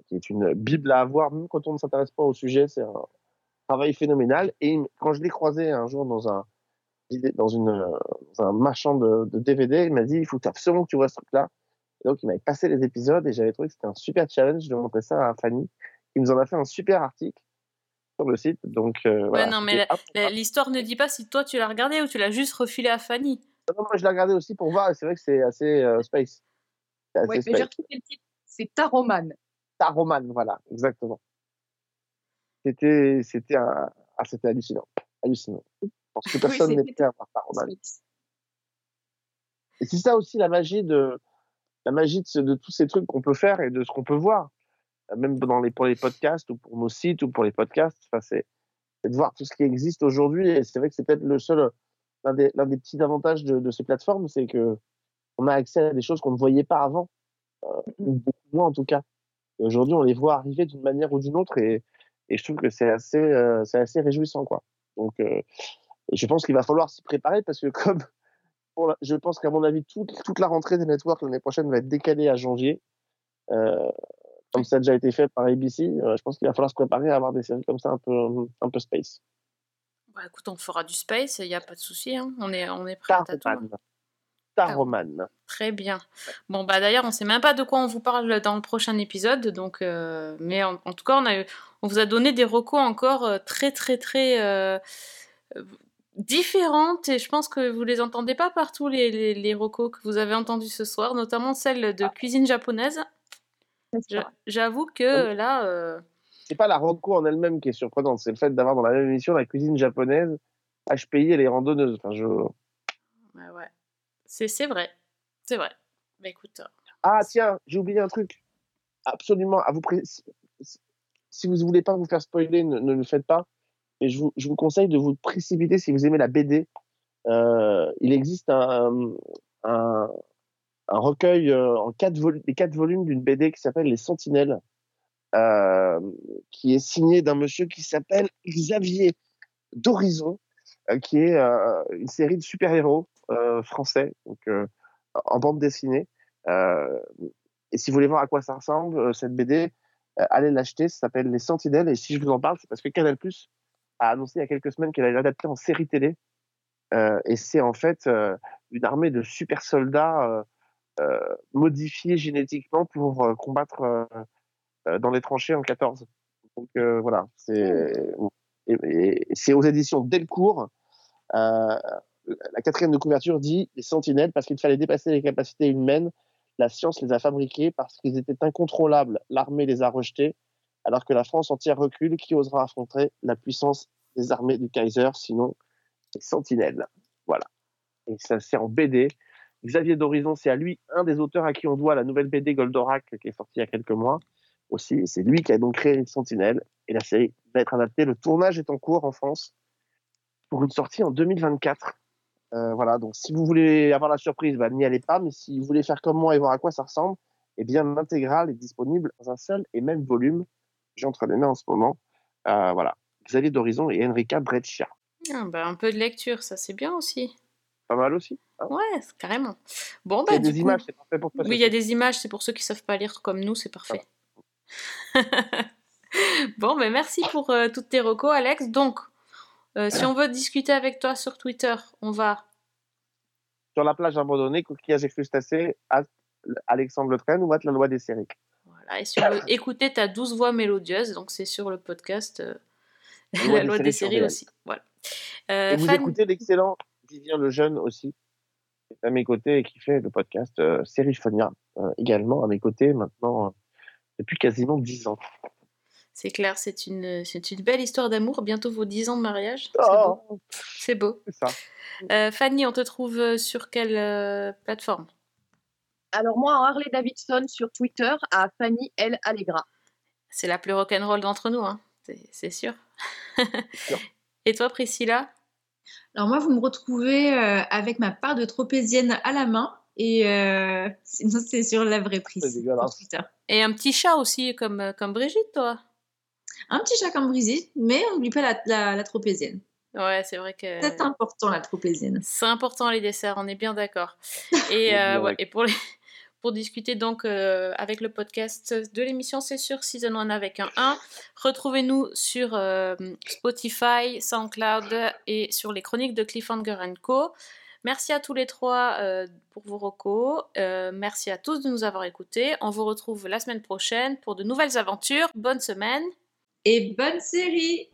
qui est une bible à avoir, même quand on ne s'intéresse pas au sujet, c'est un travail phénoménal. Et quand je l'ai croisé un jour dans un dans une dans un marchand de, de DVD, il m'a dit il faut absolument que tu vois ce truc-là. Et donc il m'avait passé les épisodes et j'avais trouvé que c'était un super challenge de montrer ça à Fanny. Il nous en a fait un super article sur le site. Donc euh, Ouais, voilà, non, mais l'histoire ne dit pas si toi tu l'as regardé ou tu l'as juste refilé à Fanny. Non, moi, je l'ai regardé aussi pour voir, et c'est vrai que c'est assez euh, space. C'est assez Ouais, mais j'ai space. retrouvé le titre. C'est Taroman. Taroman, voilà, exactement. C'était, c'était un, ah, c'était hallucinant, hallucinant. Parce que Oui, personne prêt à voir Taroman. Et c'est ça aussi la magie de, la magie de, de tous ces trucs qu'on peut faire et de ce qu'on peut voir, Euh, même dans les, pour les podcasts ou pour nos sites ou pour les podcasts. Enfin, c'est, de voir tout ce qui existe aujourd'hui. Et c'est vrai que c'est peut-être le seul, l'un des, petits avantages de, de ces plateformes, c'est que on a accès à des choses qu'on ne voyait pas avant, euh, ou beaucoup moins en tout cas. Et aujourd'hui, on les voit arriver d'une manière ou d'une autre, et, et je trouve que c'est assez, euh, c'est assez réjouissant, quoi. Donc, euh, et je pense qu'il va falloir s'y préparer parce que (laughs) comme pour la- je pense qu'à mon avis, toute, toute la rentrée des networks l'année prochaine va être décalée à janvier, euh, comme ça a déjà été fait par ABC. euh, je pense qu'il va falloir se préparer à avoir des séries comme ça un peu, un peu space. Bah écoute, on fera du space, il n'y a pas de souci. hein. On, est, on est prêt à tout. Taroman. Taroman. Très bien. Bon, bah d'ailleurs, on ne sait même pas de quoi on vous parle dans le prochain épisode. Donc, euh, mais en, en tout cas, on, a, on vous a donné des recos encore très, très, très différentes. Et je pense que vous les entendez pas partout, les, les, les recos que vous avez entendus ce soir, notamment celle de cuisine japonaise. J'avoue que là. euh, c'est pas la reco en elle-même qui est surprenante, c'est le fait d'avoir dans la même émission la cuisine japonaise, HPI et les randonneuses. Enfin, je... ouais, ouais. C'est vrai. C'est vrai. Bah écoute. euh, Ah tiens, j'ai oublié un truc. Absolument, à vous pré- si, vous ne voulez pas vous faire spoiler, ne, ne le faites pas. Mais je vous, conseille de vous précipiter si vous aimez la BD. Euh, il existe un, recueil euh, en quatre volumes d'une BD qui s'appelle Les Sentinelles, euh, qui est signé d'un monsieur qui s'appelle Xavier d'Horizon, qui est une série de super-héros français, donc en bande dessinée. Et si vous voulez voir à quoi ça ressemble, cette BD, allez l'acheter, ça s'appelle Les Sentinelles. Et si je vous en parle, c'est parce que Canal Plus a annoncé il y a quelques semaines qu'elle allait l'adapter en série télé. Euh, et c'est en fait euh, une armée de super soldats euh, modifiés génétiquement pour combattre dans les tranchées en 14. Donc voilà, c'est c'est aux éditions Delcourt. La quatrième de couverture dit les sentinelles parce qu'il fallait dépasser les capacités humaines. La science les a fabriqués parce qu'ils étaient incontrôlables. L'armée les a rejetés, alors que la France entière recule. Qui osera affronter la puissance des armées du Kaiser, sinon les sentinelles? Voilà. Et ça, c'est en BD. Xavier d'Horizon, c'est à lui un des auteurs à qui on doit la nouvelle BD Goldorak qui est sortie il y a quelques mois aussi. C'est lui qui a donc créé les sentinelles. Et la série va être adaptée. Le tournage est en cours en France pour une sortie en 2024. Euh, voilà, donc si vous voulez avoir la surprise, bah, n'y allez pas, mais si vous voulez faire comme moi et voir à quoi ça ressemble, eh bien l'intégrale est disponible dans un seul et même volume. J'ai entre les mains en ce moment. Euh, voilà, Xavier d'Horizon et Enrica Breccia. Ah, bah, un peu de lecture, ça c'est bien aussi. Pas mal aussi. hein. Ouais, carrément. Bon, Il y bah, a du des coup- images, c'est parfait pour toi. Oui, il y a des images, c'est pour ceux qui savent pas lire comme nous, c'est parfait. (laughs) bon, mais merci pour euh, toutes tes recos, Alex. Donc, euh, si on veut discuter avec toi sur Twitter, on va. Sur la plage abandonnée, coquillage et crustacés, at Alexandre Le Train ou at la loi des séries. Écouter ta douce voix mélodieuse, donc c'est sur le podcast euh, (laughs) La loi des séries aussi. Voilà. Euh, Et vous écoutez l'excellent Vivien Lejeune aussi, qui est à mes côtés et qui fait le podcast euh, Sériphonia, euh, également à mes côtés maintenant depuis quasiment 10 ans. C'est clair, c'est une, c'est une belle histoire d'amour. Bientôt vos 10 ans de mariage. C'est Oh. beau. C'est beau. Ça. Euh, Fanny, on te trouve sur quelle euh, plateforme? Alors moi, en Harley Davidson sur Twitter, à Fanny L. Allegra. C'est la plus rock'n'roll d'entre nous, hein. c'est, sûr. (laughs) Et toi, Priscilla? Alors moi, vous me retrouvez euh, avec ma part de tropézienne à la main. Et euh, (laughs) sinon, c'est sur la vraie prise C'est sur. Twitter. Et un petit chat aussi, comme, euh, comme Brigitte, toi? Un petit chat comme Brigitte, mais on n'oublie pas la, la, la tropézienne. Ouais, c'est vrai que. C'est important, la tropézienne. C'est important les desserts, on est bien d'accord. (laughs) Et, euh, ouais, et pour, les- pour discuter donc euh, avec le podcast de l'émission, c'est sur Season 1 avec un 1. Retrouvez-nous sur euh, Spotify, SoundCloud et sur les chroniques de Cliffhanger Co. Merci à tous les trois euh, pour vos recos. Merci à tous de nous avoir écoutés. On vous retrouve la semaine prochaine pour de nouvelles aventures. Bonne semaine. Et bonne série